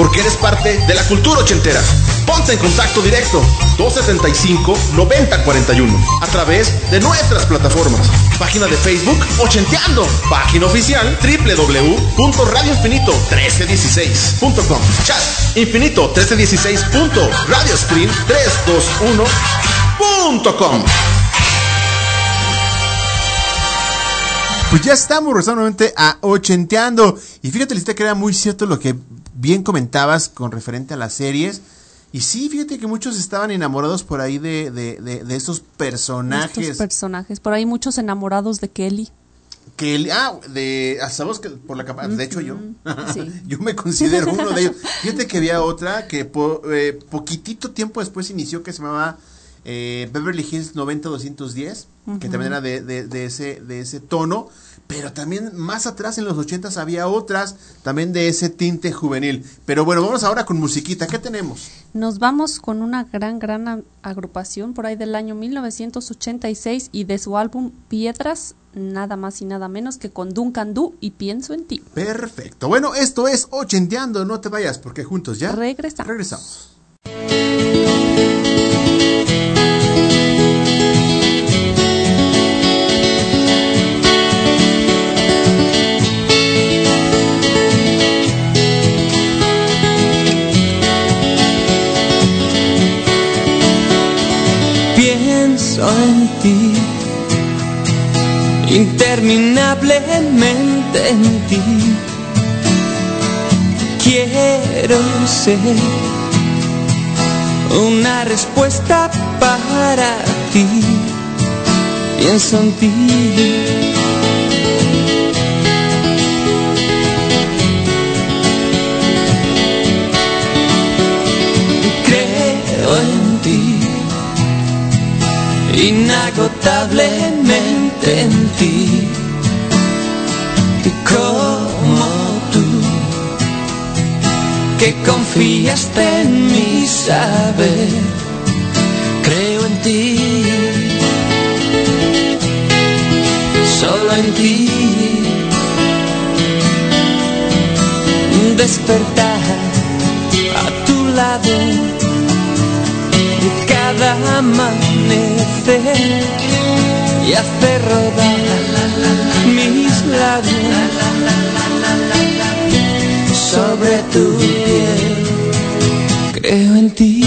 Porque eres parte de la cultura ochentera. Ponte en contacto directo 275-9041 a través de nuestras plataformas. Página de Facebook Ochenteando. Página oficial www.radioinfinito1316.com. Chat infinito 1316.radioscreen321.com. Pues ya estamos regresando nuevamente a Ochenteando. Y fíjate, Lista, que era muy cierto lo que bien comentabas con referente a las series. Y sí, fíjate que muchos estaban enamorados por ahí de, de, de, de estos personajes. Estos personajes. Por ahí muchos enamorados de Kelly. que el- ah, de ah, sabemos que por la capa, de hecho yo (laughs) sí. yo me considero (laughs) uno de ellos. Fíjate que había otra que po- eh, poquitito tiempo después inició que se llamaba eh, Beverly Hills 90210, que Ujú. también era de, de- de ese de ese tono, pero también más atrás en los 80s había otras también de ese tinte juvenil. Pero bueno, vamos ahora con musiquita, ¿qué tenemos? Nos vamos con una gran, gran agrupación por ahí del año 1986 y de su álbum Piedras, nada más y nada menos que con Duncan Du y Pienso en ti. Perfecto. Bueno, esto es Ochenteando, no te vayas porque juntos ya regresamos. Regresamos. Interminablemente en ti. Quiero ser una respuesta para ti. Pienso en ti. Creo en ti en ti. Y como tú que confiaste en mi saber creo en ti. Solo en ti. Despertar a tu lado cada amanecer y hace rodar mis labios sobre tu piel. Creo en ti.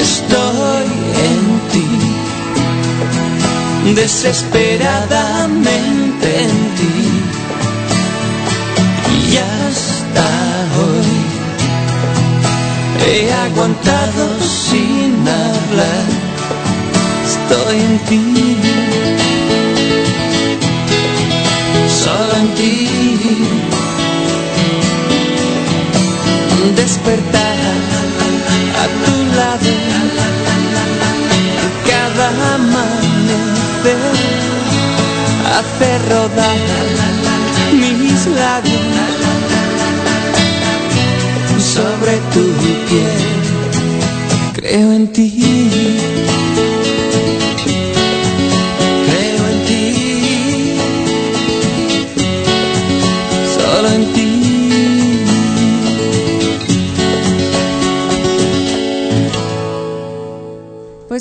Estoy en ti, desesperadamente he aguantado sin hablar. Estoy en ti. Solo en ti. Despertar a tu lado cada amanecer hace rodar mis labios Creo en ti.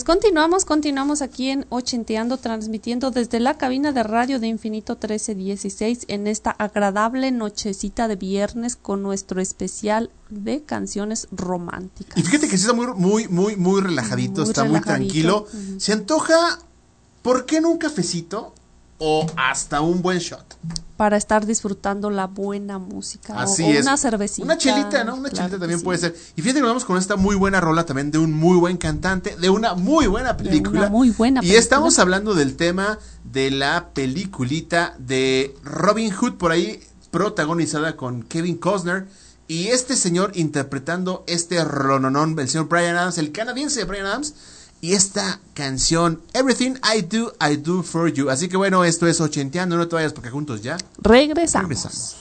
Continuamos, continuamos aquí en Ochenteando, transmitiendo desde la cabina de radio de Infinito 1316 en esta agradable nochecita de viernes con nuestro especial de canciones románticas. Y fíjate que sí está muy, muy, muy, muy relajadito, Muy está muy tranquilo. ujú. Se antoja, ¿por qué no un cafecito? O hasta un buen shot. Para estar disfrutando la buena música. Así o, es. una cervecita. Una chelita, ¿no? Una claro chelita también sí. puede ser. Y fíjate que nos vamos con esta muy buena rola también de un muy buen cantante, de una muy buena película. una muy buena Y película. estamos hablando del tema de la peliculita de Robin Hood por ahí, protagonizada con Kevin Costner. Y este señor interpretando este rolonón, el señor Brian Adams, el canadiense Brian Adams. Y esta canción, Everything I Do, I Do For You. Así que bueno, esto es ochenteando, no te vayas porque juntos ya Regresamos. regresamos.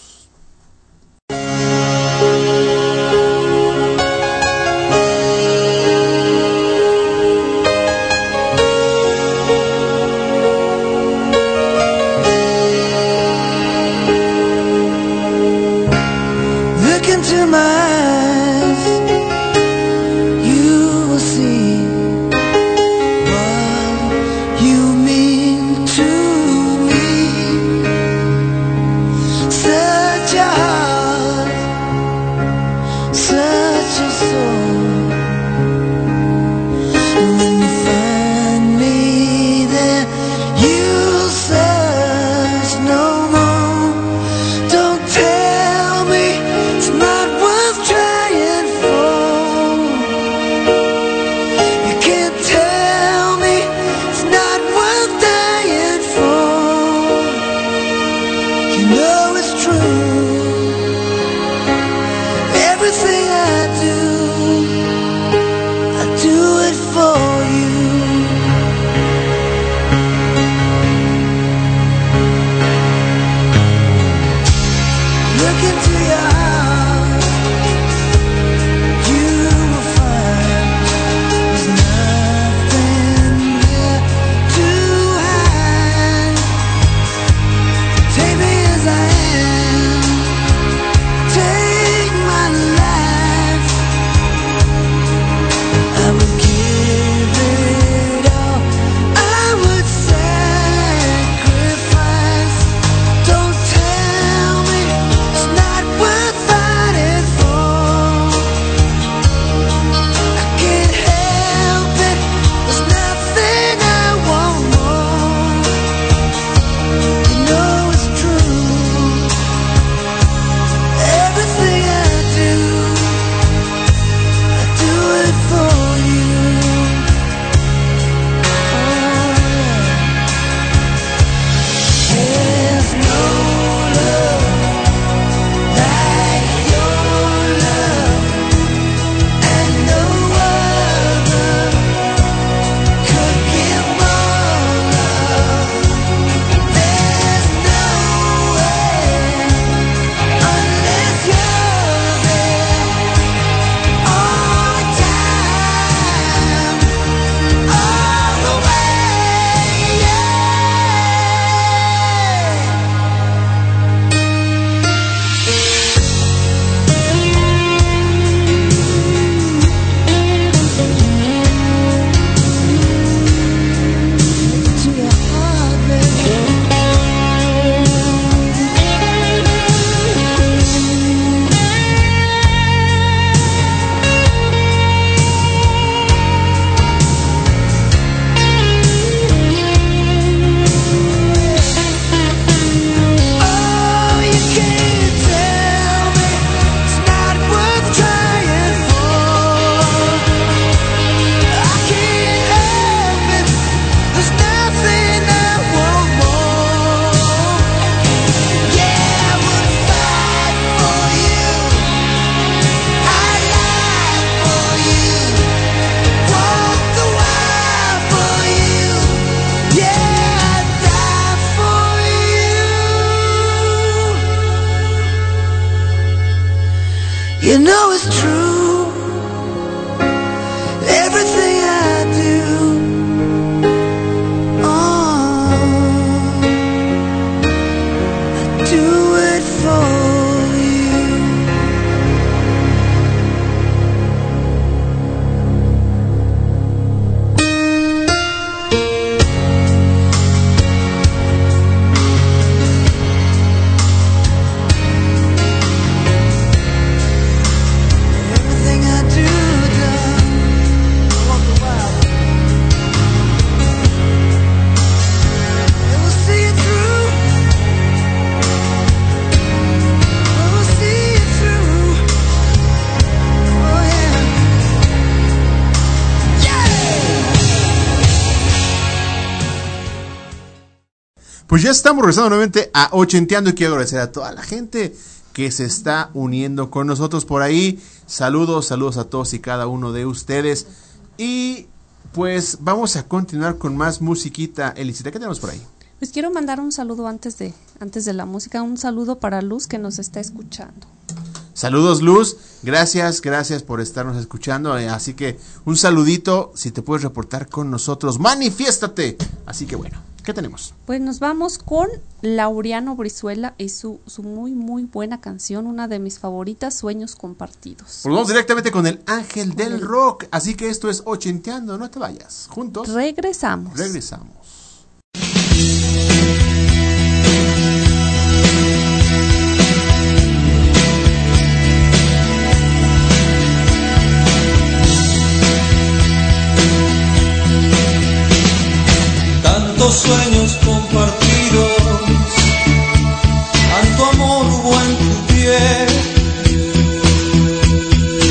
Pues ya estamos regresando nuevamente a Ochenteando y quiero agradecer a toda la gente que se está uniendo con nosotros por ahí. Saludos, saludos a todos y cada uno de ustedes. Y pues vamos a continuar con más musiquita. Elisita, ¿qué tenemos por ahí? Pues quiero mandar un saludo antes de, antes de la música, un saludo para Luz que nos está escuchando. Saludos Luz, gracias, gracias por estarnos escuchando. eh, así que un saludito, si te puedes reportar con nosotros, manifiéstate. Así que bueno, ¿qué tenemos? Pues nos vamos con Laureano Brizuela y su, su muy, muy buena canción, una de mis favoritas, Sueños Compartidos. Pues vamos directamente con el ángel del rock. Así que esto es Ochenteando, no te vayas. Juntos Regresamos. regresamos. Tantos sueños compartidos, tanto amor hubo en tu piel,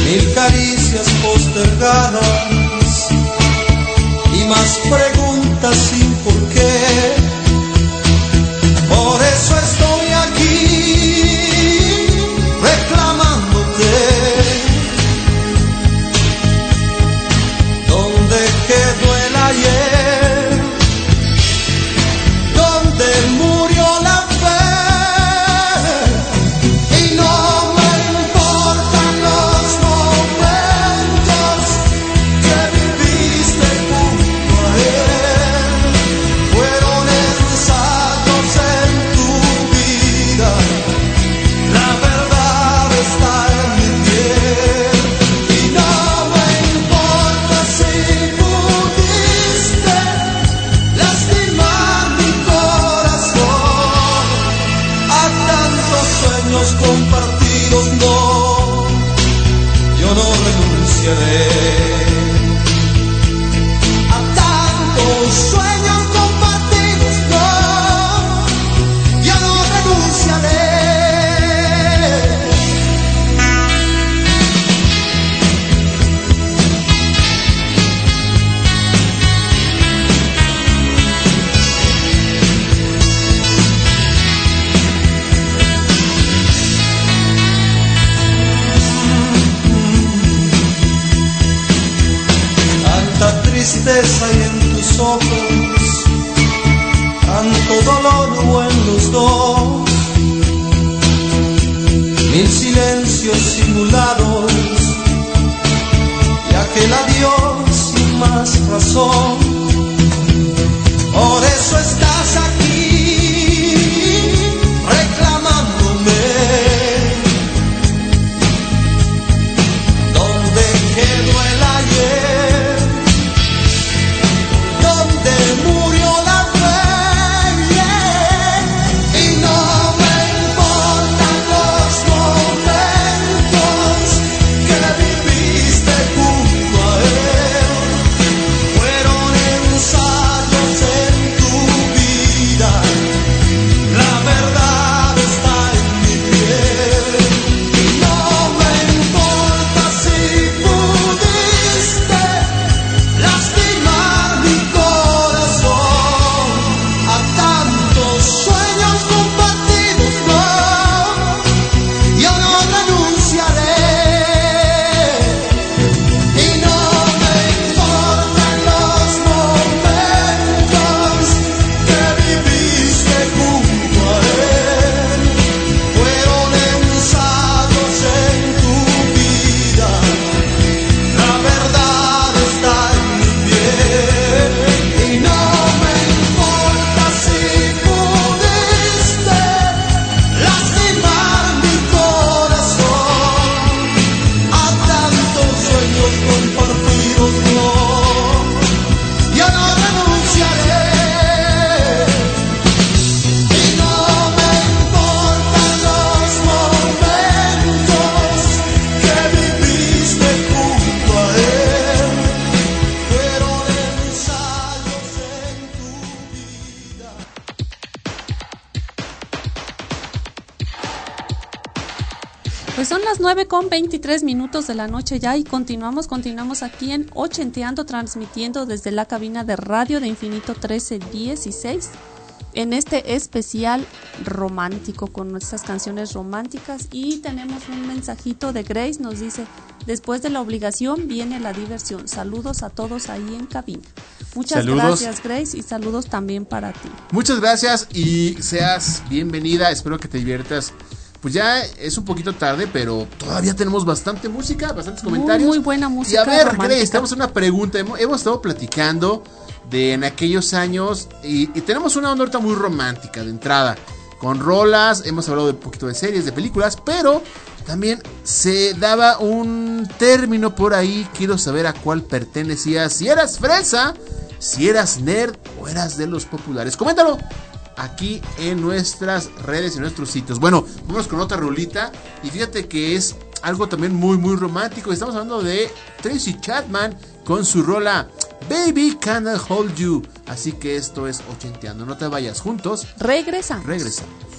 mil caricias postergadas y más preguntas sin por qué. Minutos de la noche ya y continuamos, continuamos aquí en Ochenteando, transmitiendo desde la cabina de radio de Infinito 1316 en este especial romántico con nuestras canciones románticas y tenemos un mensajito de Grace, nos dice, después de la obligación viene la diversión. Saludos a todos ahí en cabina. Muchas Saludos. gracias Grace y saludos también para ti. Muchas gracias y seas bienvenida. Espero que te diviertas. Pues ya es un poquito tarde, pero todavía tenemos bastante música, bastantes comentarios. muy buena Y música a ver. Grace, tenemos una pregunta. Hemos, hemos estado platicando de en aquellos años y, y tenemos una onda ahorita muy romántica de entrada. Con rolas, hemos hablado de un poquito de series, de películas, pero también se daba un término por ahí. Quiero saber a cuál pertenecías. Si eras fresa, si eras nerd o eras de los populares. Coméntalo aquí en nuestras redes y nuestros sitios. Bueno, vamos con otra rolita. Y fíjate que es algo también muy, muy romántico. Estamos hablando de Tracy Chapman con su rola Baby Can I Hold You. Así que esto es ochenteando. No te vayas juntos. Regresamos. Regresamos.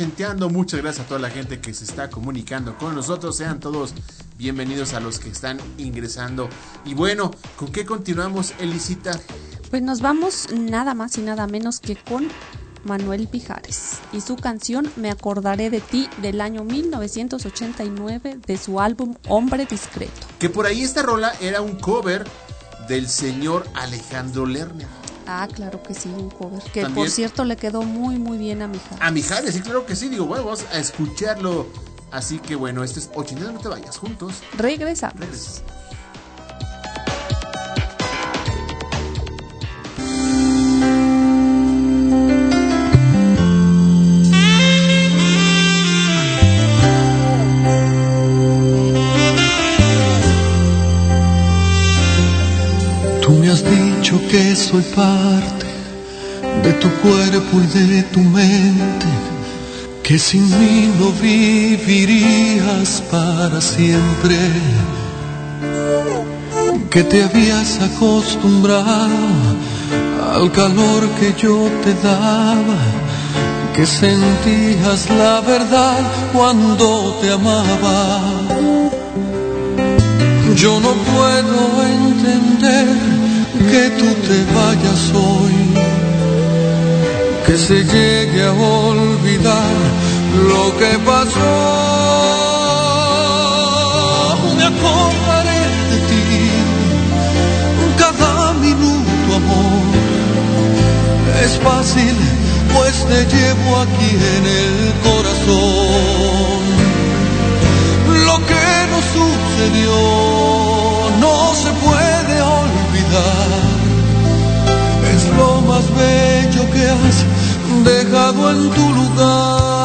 Ochenteando. Muchas gracias a toda la gente que se está comunicando con nosotros. Sean todos bienvenidos a los que están ingresando. Y bueno, ¿con qué continuamos, Elisita? Pues nos vamos nada más y nada menos que con Manuel Pijares y su canción Me acordaré de ti del año 1989 de su álbum Hombre Discreto. Que por ahí esta rola era un cover del señor Alejandro Lerner. Ah, claro que sí, un cover. Que También- por cierto le quedó muy, muy bien a mi hija. A Mijares, sí, claro que sí. Digo, bueno, vamos a escucharlo. Así que bueno, este es 80 no te vayas juntos. Regresamos. Regresamos. Que soy parte de tu cuerpo y de tu mente, que sin mí no vivirías para siempre, que te habías acostumbrado al calor que yo te daba, que sentías la verdad cuando te amaba. Yo no puedo entender que tú te vayas hoy, que se llegue a olvidar lo que pasó. Me acordaré de ti cada minuto, amor. Es fácil, pues te llevo aquí en el corazón. Lo que nos sucedió no se puede olvidar. Bello que has dejado en tu lugar.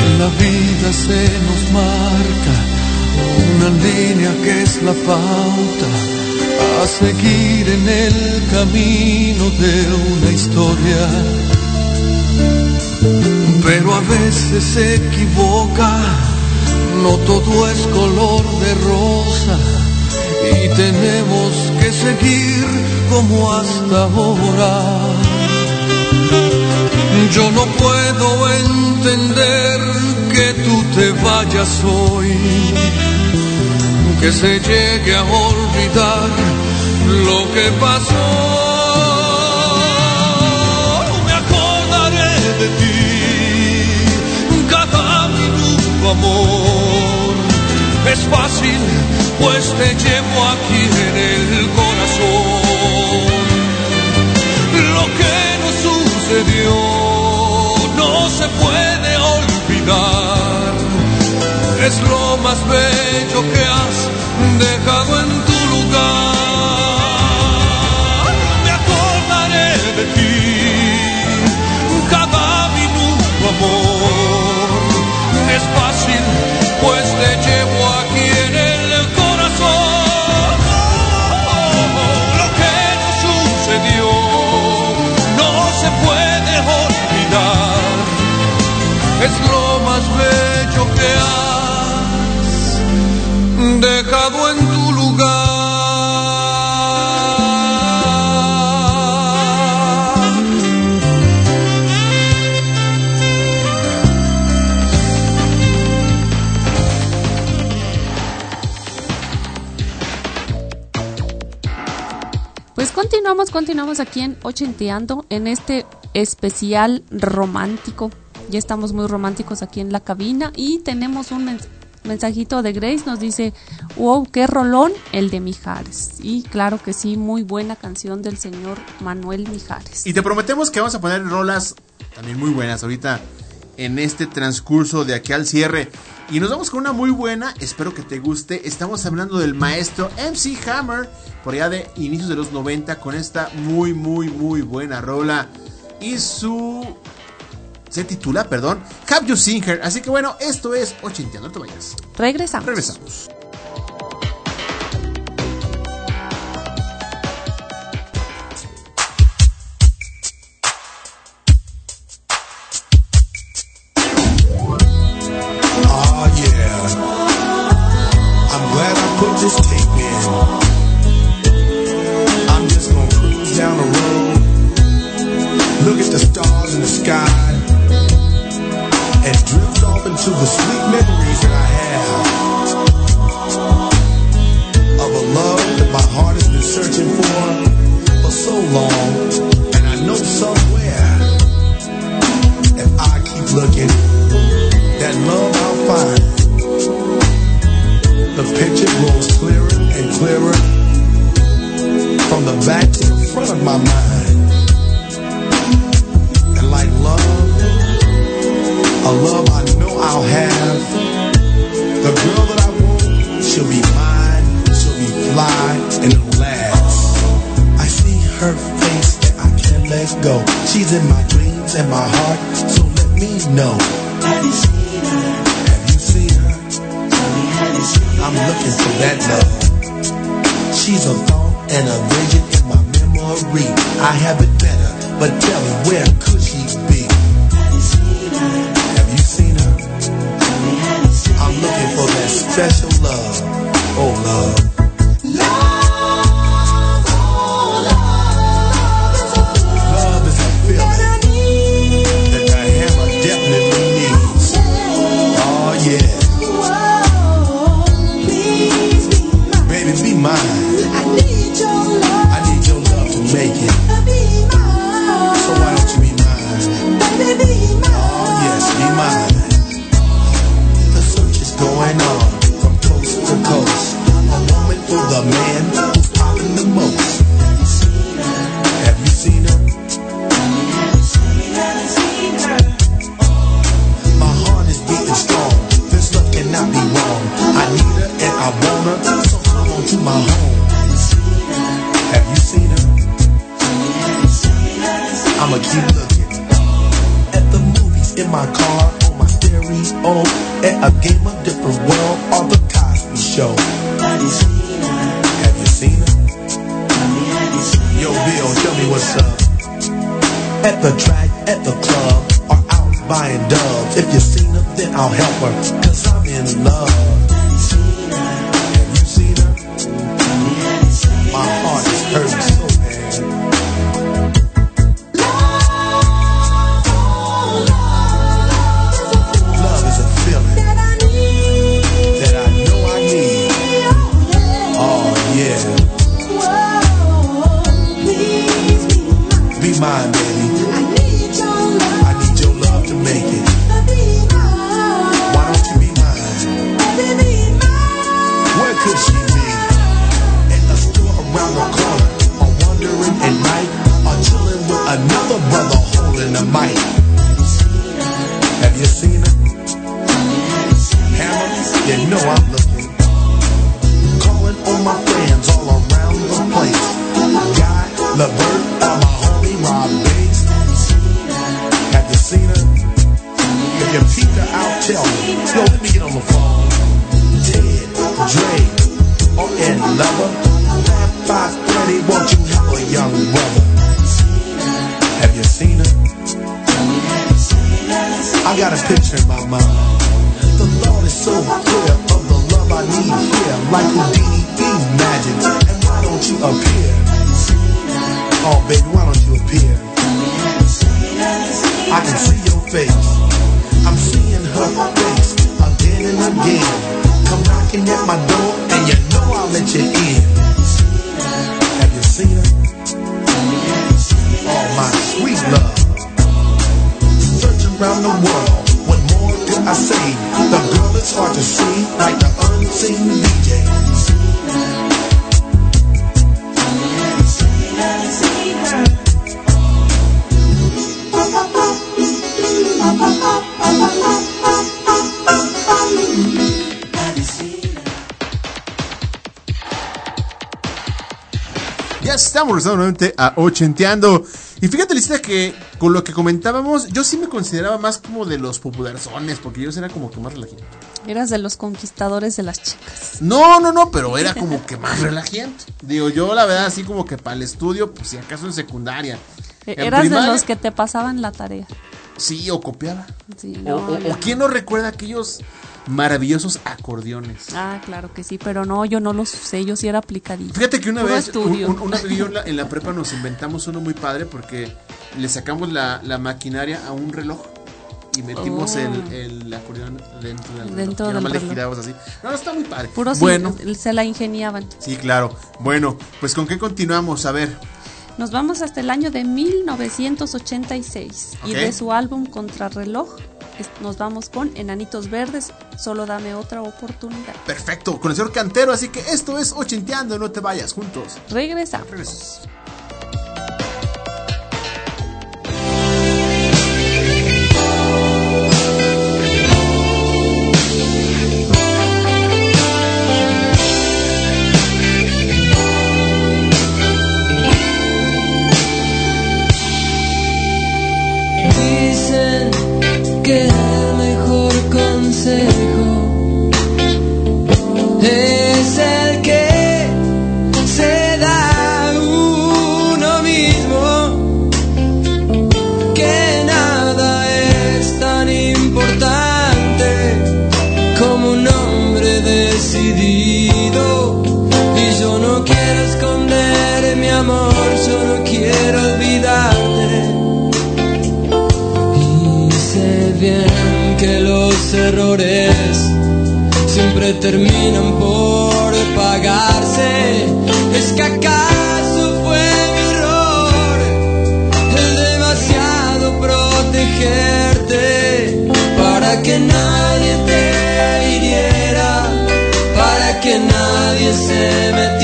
En la vida se nos marca una línea que es la pauta a seguir en el camino de una historia. Pero a veces se equivoca, no todo es color de rosa y tenemos que seguir como hasta ahora. Yo no puedo entender que tú te vayas hoy, que se llegue a olvidar lo que pasó. Me acordaré de ti Es fácil, pues te llevo aquí en el corazón. Lo que nos sucedió no se puede olvidar. Es lo más bello que has dejado en tu lugar. Pues te llevo aquí en el corazón. Lo que nos sucedió no se puede olvidar. Es lo más bello que has dejado continuamos, aquí en Ochenteando, en este especial romántico. Ya estamos muy románticos aquí en la cabina y tenemos un mens- mensajito de Grace, nos dice, wow, qué rolón el de Mijares. Y claro que sí, muy buena canción del señor Manuel Mijares. Y te prometemos que vamos a poner rolas también muy buenas ahorita en este transcurso de aquí al cierre. Y nos vamos con una muy buena, espero que te guste. Estamos hablando del maestro MC Hammer, por allá de inicios de los 90, con esta muy, muy, muy buena rola. Y su... Se titula, perdón, Have You Seen Her. Así que bueno, esto es Ochenteando, no te vayas. Regresamos. Regresamos. got a picture in my mind. The Lord is so clear of the love I need here, like Houdini these magic, And why don't you appear? Oh, baby, why don't you appear? I can see your face. I'm seeing her face again and again. Come knocking at my door, and you know I'll let you in. to estamos regresando nuevamente a Ochenteando. Y fíjate, Lista, que con lo que comentábamos, yo sí me consideraba más como de los populazones, porque yo era como que más relajado. Eras de los conquistadores de las chicas. No, no, no, pero era como que más (laughs) relajante. Digo, yo la verdad, así como que para el estudio, pues si acaso en secundaria. E, en Eras de los que te pasaban la tarea. Sí, o copiaba. Sí, no, o, quién no recuerda aquellos maravillosos acordeones. Ah, claro que sí, pero no, yo no los usé, yo sí era aplicadito. Fíjate que una vez, un, un, una vez (laughs) en, la, prepa nos inventamos uno muy padre porque le sacamos la maquinaria a un reloj y metimos Oh. el, el acordeón dentro del. Dentro Y del reloj. girabas así. No, está muy padre. Puro sí, bueno, se la ingeniaban. sí, claro. Bueno, pues ¿con qué continuamos? A ver. Nos vamos hasta el año de 1986 y Ok. de su álbum Contrarreloj nos vamos con Enanitos Verdes, solo dame otra oportunidad. Perfecto, con el señor Cantero, así que esto es Ochenteando, no te vayas juntos. Regresamos. Regresamos. Siempre terminan por pagarse. Es que acaso fue mi error el demasiado protegerte para que nadie te hiriera, para que nadie se metiera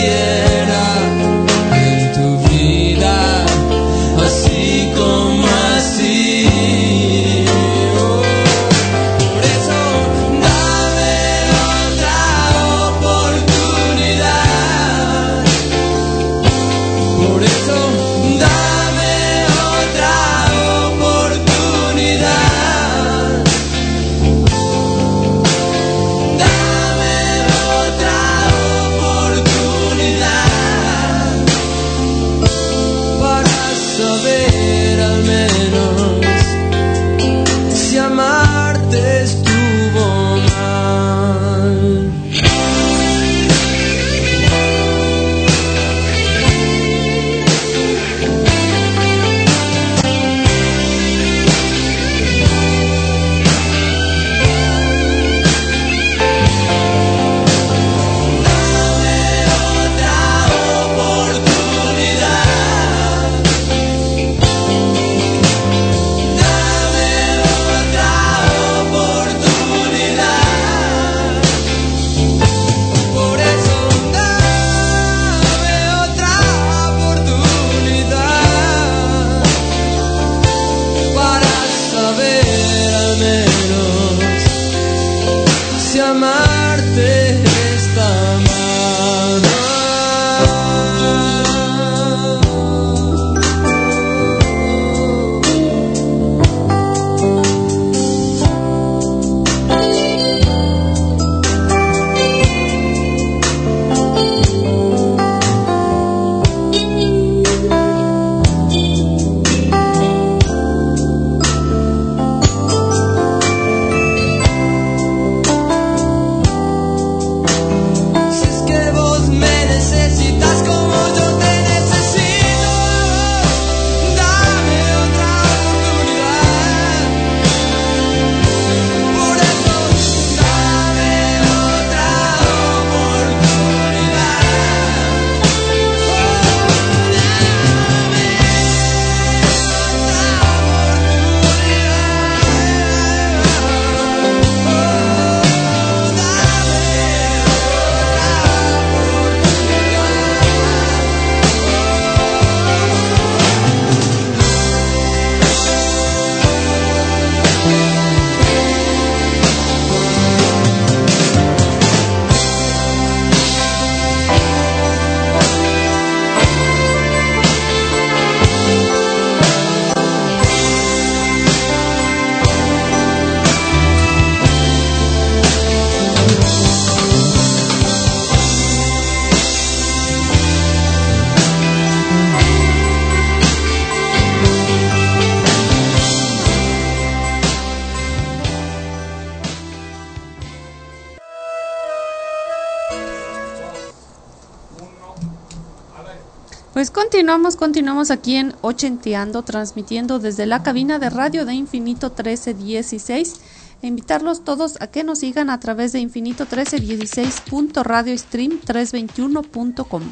continuamos, continuamos aquí en Ochenteando, transmitiendo desde la cabina de radio de Infinito 1316. E invitarlos todos a que nos sigan a través de Infinito 1316.radiostream321.com.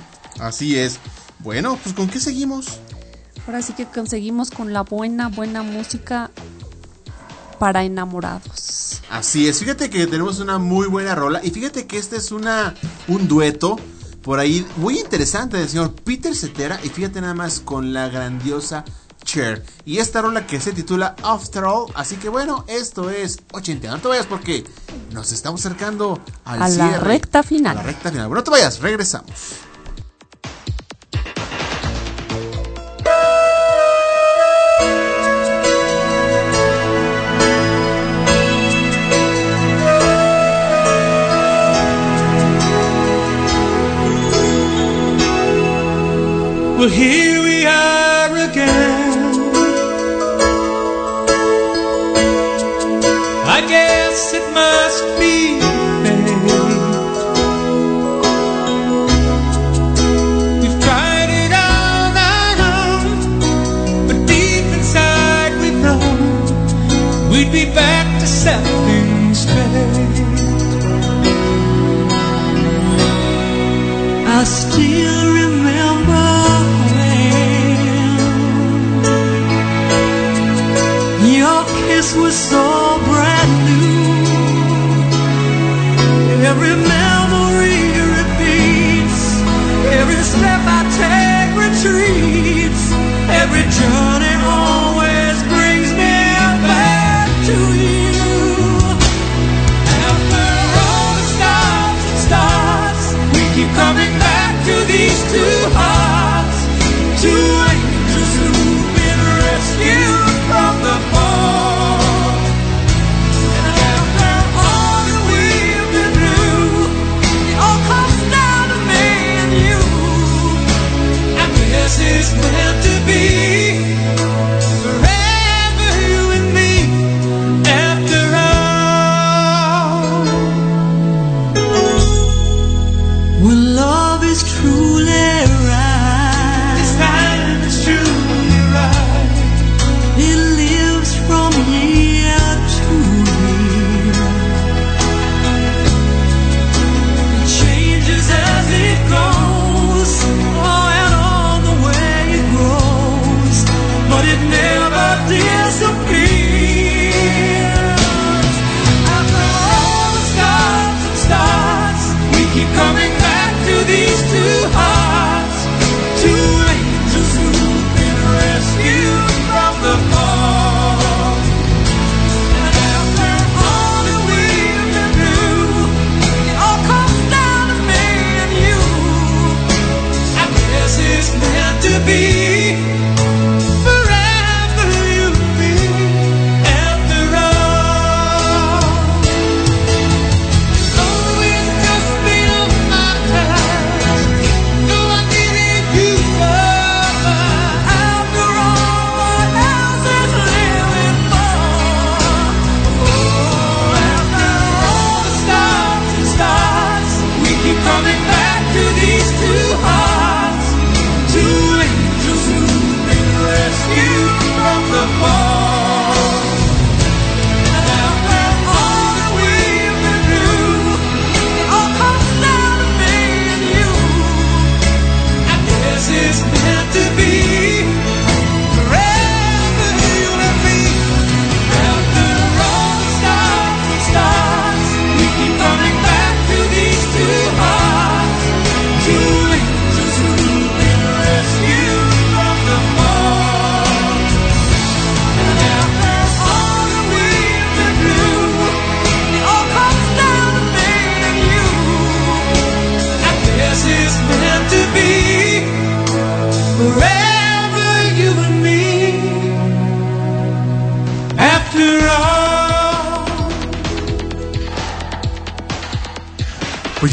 Así es. Bueno, pues ¿con qué seguimos? Ahora sí que conseguimos con la buena, buena música para enamorados. Así es, fíjate que tenemos una muy buena rola y fíjate que este es una un dueto por ahí muy interesante del señor Peter Cetera y fíjate nada más con la grandiosa Cher y esta rola que se titula After All, así que bueno, esto es 80, no te vayas porque nos estamos acercando al A la cierre, recta final. a la recta final. Bueno, no te vayas, regresamos. Here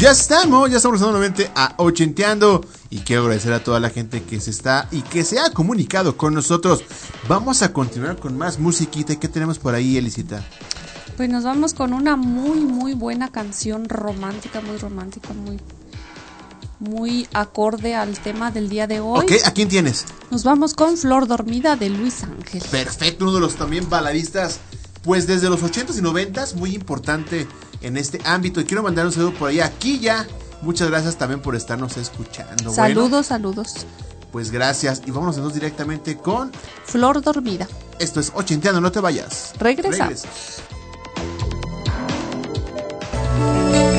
Pues ya estamos, ya estamos nuevamente a Ochenteando y quiero agradecer a toda la gente que se está y que se ha comunicado con nosotros. Vamos a continuar con más musiquita. ¿Y qué tenemos por ahí, Elisita? Pues nos vamos con una muy, muy buena canción romántica, muy romántica, muy muy acorde al tema del día de hoy. Ok, ¿a quién tienes? Nos vamos con Flor Dormida de Luis Ángel. Perfecto, uno de los también baladistas, pues desde los 80s y 90s, muy importante en este ámbito. Y quiero mandar un saludo por ahí aquí ya. Muchas gracias también por estarnos escuchando. saludos, Bueno, saludos. pues gracias. Y vámonos entonces directamente con. Flor Dormida. Esto es Ochenteando, no te vayas. Regresamos. Me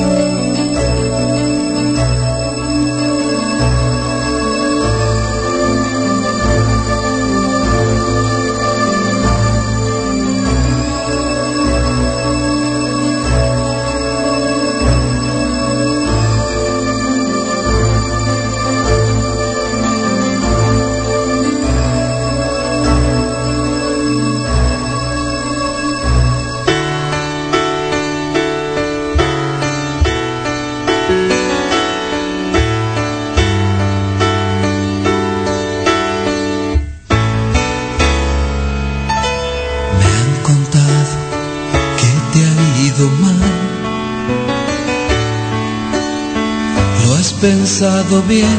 pensado bien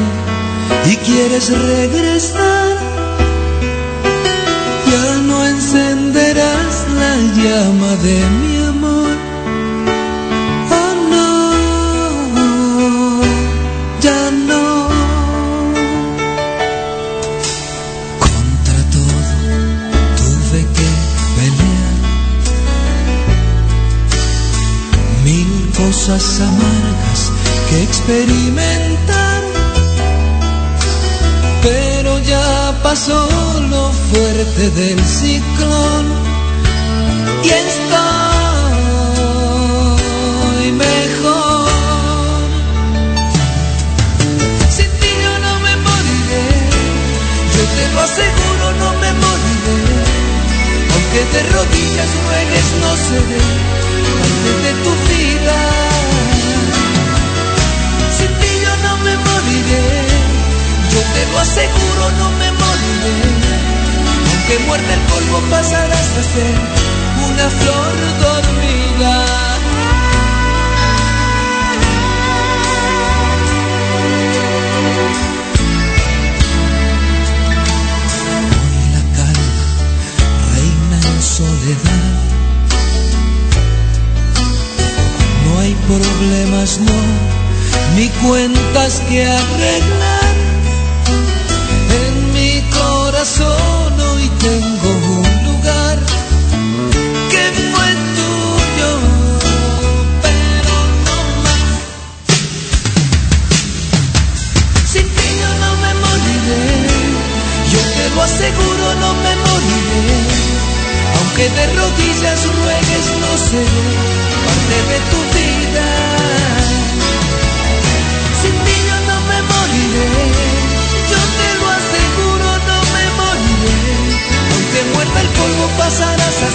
y quieres regresar. Ya no encenderás la llama de mi amor. Oh no, ya no. Contra todo tuve que pelear. Mil cosas amargas que experimentar. Pero ya pasó lo fuerte del ciclón. Y estoy mejor. Sin ti yo no me moriré. Yo te lo aseguro, no me moriré. Aunque de rodillas ruegues, no seré parte de tu lo aseguro, no me moriré. Aunque muerda el polvo, pasarás a ser una flor dormida. Hoy la calma reina en soledad. No hay problemas, no, ni cuentas que arreglar. Corazón hoy tengo un lugar que fue tuyo, pero no más. Sin ti yo no me moriré, yo te lo aseguro, no me moriré. Aunque de rodillas ruegues, no seré parte de tu vida.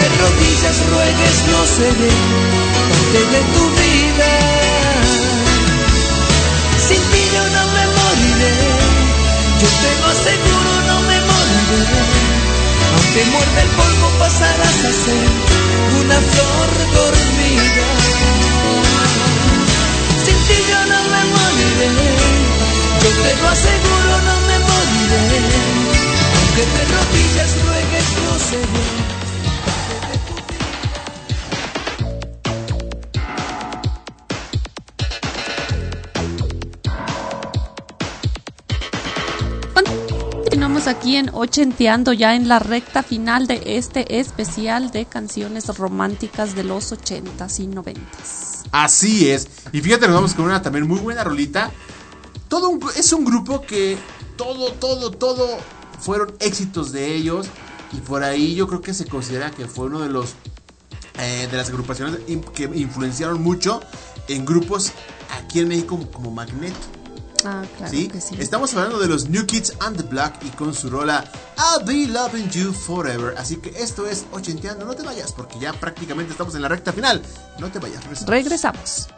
de rodillas ruegues, no seré parte de tu vida. Sin ti yo no me moriré, yo te lo aseguro, no me moriré. Aunque muerda el polvo, pasarás a ser una flor dormida. Sin ti yo no me moriré, yo te lo aseguro, no me moriré. Aunque de rodillas ruegues, no seré. Aquí en Ochenteando, ya en la recta final de este especial de canciones románticas de los ochentas y noventas. Así es. Y fíjate, nos vamos con una también muy buena rolita. Todo es un grupo que todo, todo, todo fueron éxitos de ellos. Y por ahí yo creo que se considera que fue uno de los eh, de las agrupaciones que influenciaron mucho en grupos aquí en México como Magneto. Ah, claro ¿sí? que sí. Estamos hablando de los New Kids and the Black y con su rola I'll Be Loving You Forever. Así que esto es Ochenteando. No te vayas porque ya prácticamente estamos en la recta final. No te vayas. regresamos. Regresamos.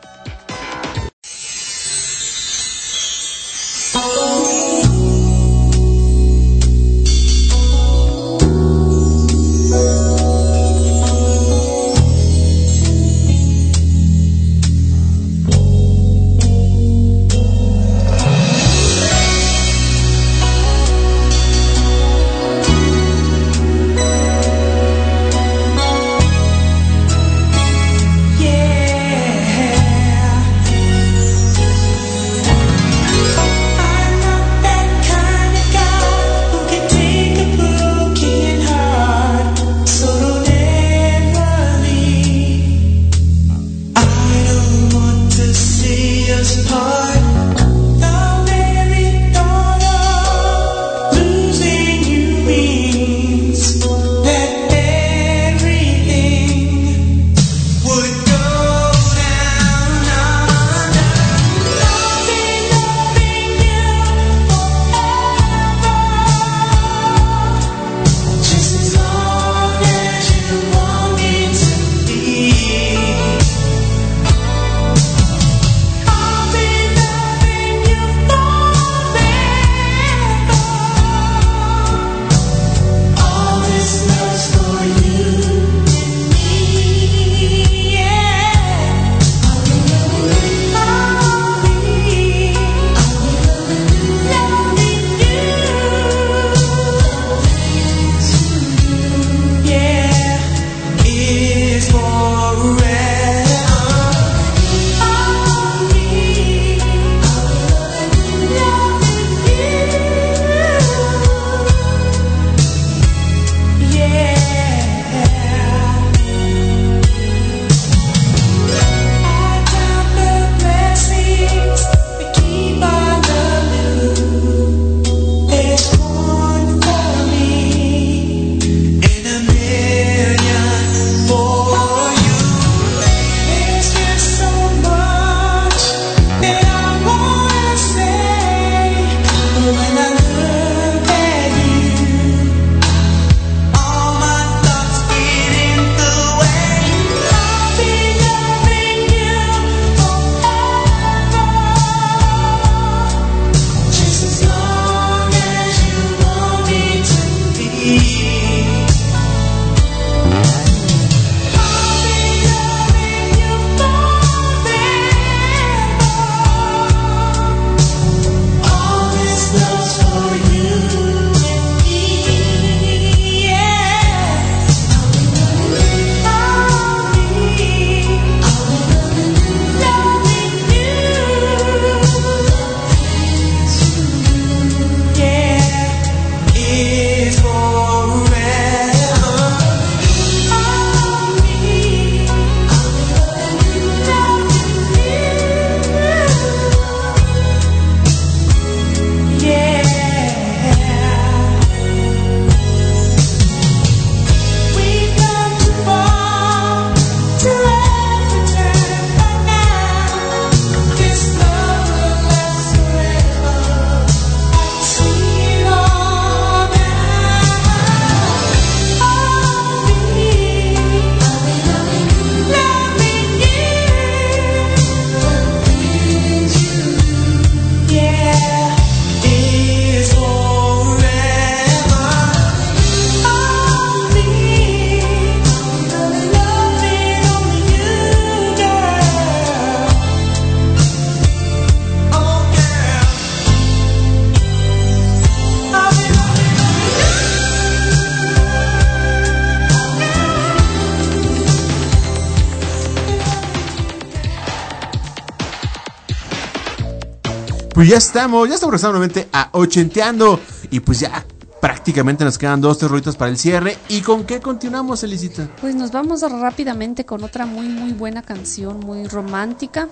Pues ya estamos, ya estamos regresando nuevamente a Ochenteando. Y pues ya prácticamente nos quedan dos, tres para el cierre. ¿Y con qué continuamos, Elisita? Pues nos vamos rápidamente con otra muy muy buena canción, muy romántica.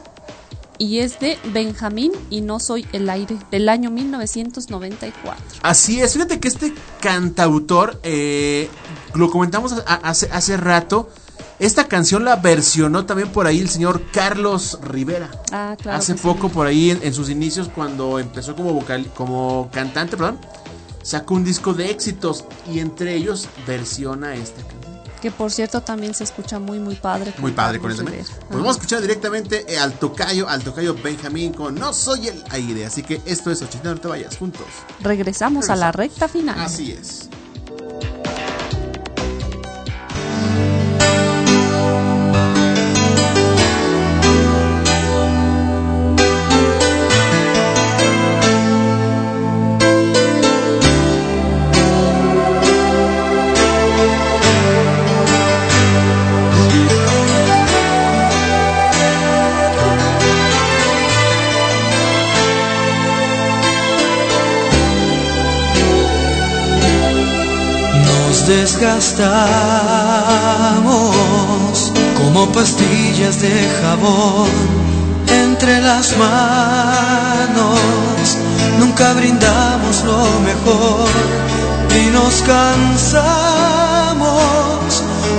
Y es de Benjamín y No Soy el Aire, del año 1994. Así es, fíjate que este cantautor, eh, lo comentamos a- hace, hace rato, Esta canción la versionó también por ahí el señor Carlos Rivera. Ah, claro. Hace sí. poco por ahí en, en sus inicios cuando empezó como vocal como cantante, perdón, sacó un disco de éxitos y entre ellos versiona esta canción. Que por cierto también se escucha muy, muy padre. Muy padre con eso. Rivera. Pues vamos a escuchar directamente eh, al tocayo, al tocayo Benjamín con No soy el aire. Así que esto es 80 no te vayas juntos. Regresamos a la recta final. Así es. Desgastamos como pastillas de jabón entre las manos. Nunca brindamos lo mejor y nos cansamos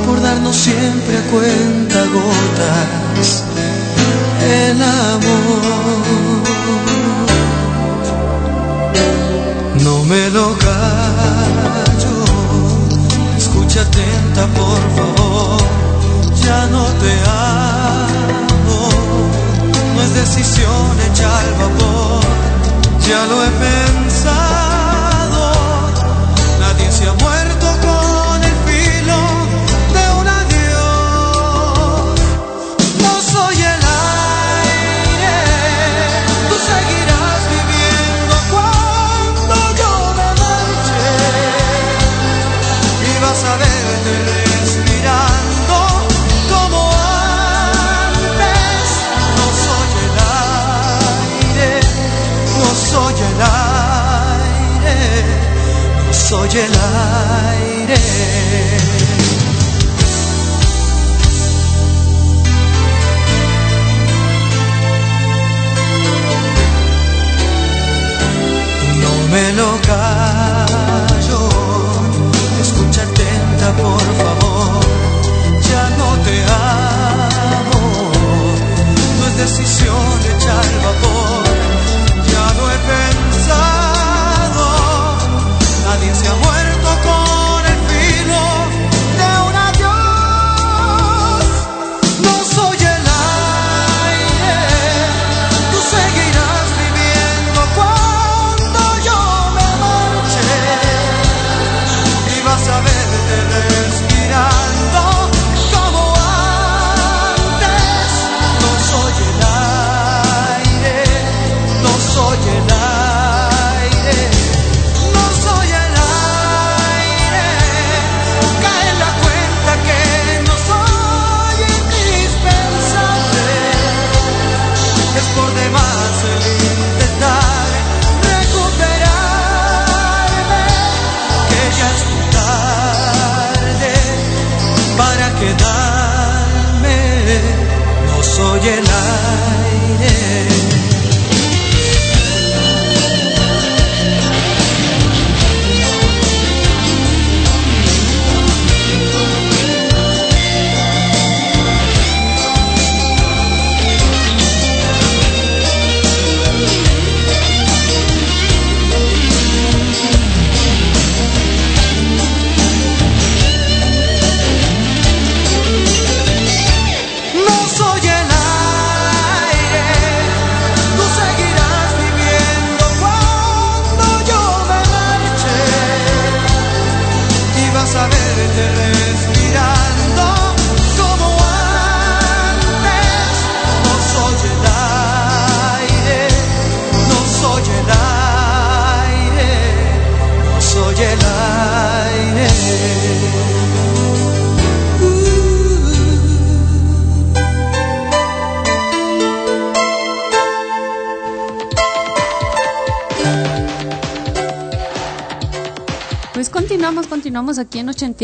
por darnos siempre a cuenta gotas el amor. No me lo atenta por favor, ya no te amo, no es decisión hecha al vapor, ya lo he pensado, no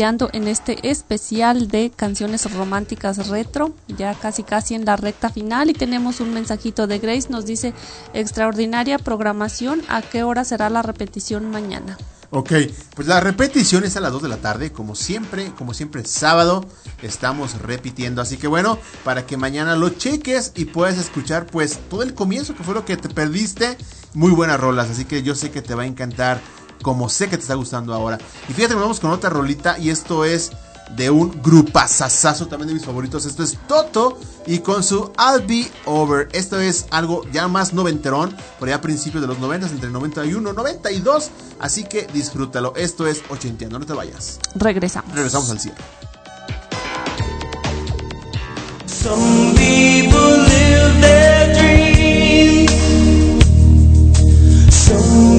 en este especial de canciones románticas retro, ya casi casi en la recta final. Y tenemos un mensajito de Grace, nos dice extraordinaria programación, ¿a qué hora será la repetición mañana? Ok, pues la repetición es a las 2 de la tarde, como siempre, como siempre sábado estamos repitiendo, así que bueno, para que mañana lo cheques y puedas escuchar pues todo el comienzo que fue lo que te perdiste, muy buenas rolas, así que yo sé que te va a encantar, como sé que te está gustando ahora. Y fíjate, nos vamos con otra rolita y esto es de un grupazazazo también de mis favoritos. Esto es Toto y con su I'll Be Over. Esto es algo ya más noventerón, por allá a principios de los 90, entre 91 y 92. Así que disfrútalo. Esto es Ochenteando, no te vayas. Regresamos. Regresamos al cierre. Some people live their dreams. Some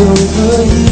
I'll be over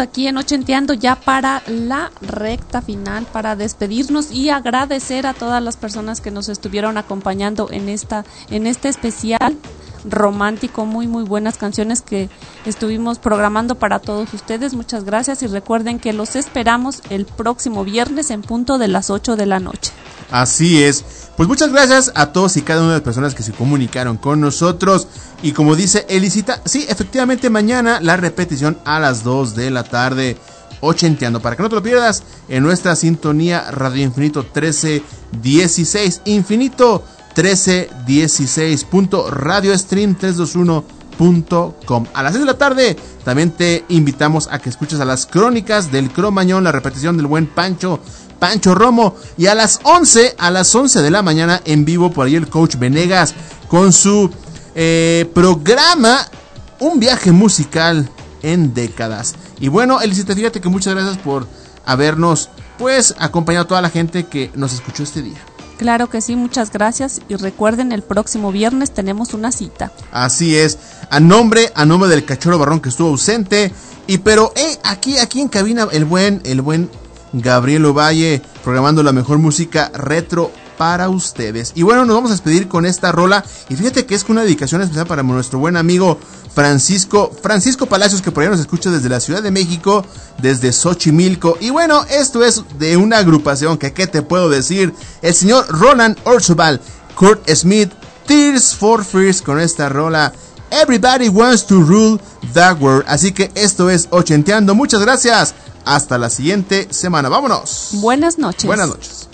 aquí en Ochenteando ya para la recta final, para despedirnos y agradecer a todas las personas que nos estuvieron acompañando en esta, en este especial romántico, muy muy buenas canciones que estuvimos programando para todos ustedes. Muchas gracias y recuerden que los esperamos el próximo viernes en punto de las 8 de la noche. Así es. Pues muchas gracias a todos y cada una de las personas que se comunicaron con nosotros. Y como dice Elisita, sí, efectivamente mañana la repetición a las 2 de la tarde. ochenteando. Para que no te lo pierdas en nuestra sintonía Radio Infinito 1316. Infinito 1316.radiostream321.com. A las 6 de la tarde también te invitamos a que escuches a las crónicas del Cromañón, la repetición del buen Pancho. Pancho Romo y a las 11 a las 11 de la mañana en vivo por ahí el coach Venegas con su eh, programa Un viaje musical en décadas. Y bueno, Elisita, fíjate que muchas gracias por habernos pues acompañado a toda la gente que nos escuchó este día. Claro que sí, muchas gracias y recuerden el próximo viernes tenemos una cita. Así es, a nombre, a nombre del cachorro barrón que estuvo ausente. Y pero, eh, aquí, aquí en cabina, el buen, el buen Gabriel Ovalle, programando la mejor música retro para ustedes. Y bueno, nos vamos a despedir con esta rola. Y fíjate que es una dedicación especial para nuestro buen amigo Francisco, Francisco Palacios, que por ahí nos escucha desde la Ciudad de México, desde Xochimilco. Y bueno, esto es de una agrupación que, ¿qué te puedo decir? El señor Roland Orzobal, Kurt Smith, Tears for Fears con esta rola. Everybody wants to rule the world. Así que esto es Ochenteando. Muchas gracias. Hasta la siguiente semana. Vámonos. Buenas noches. Buenas noches.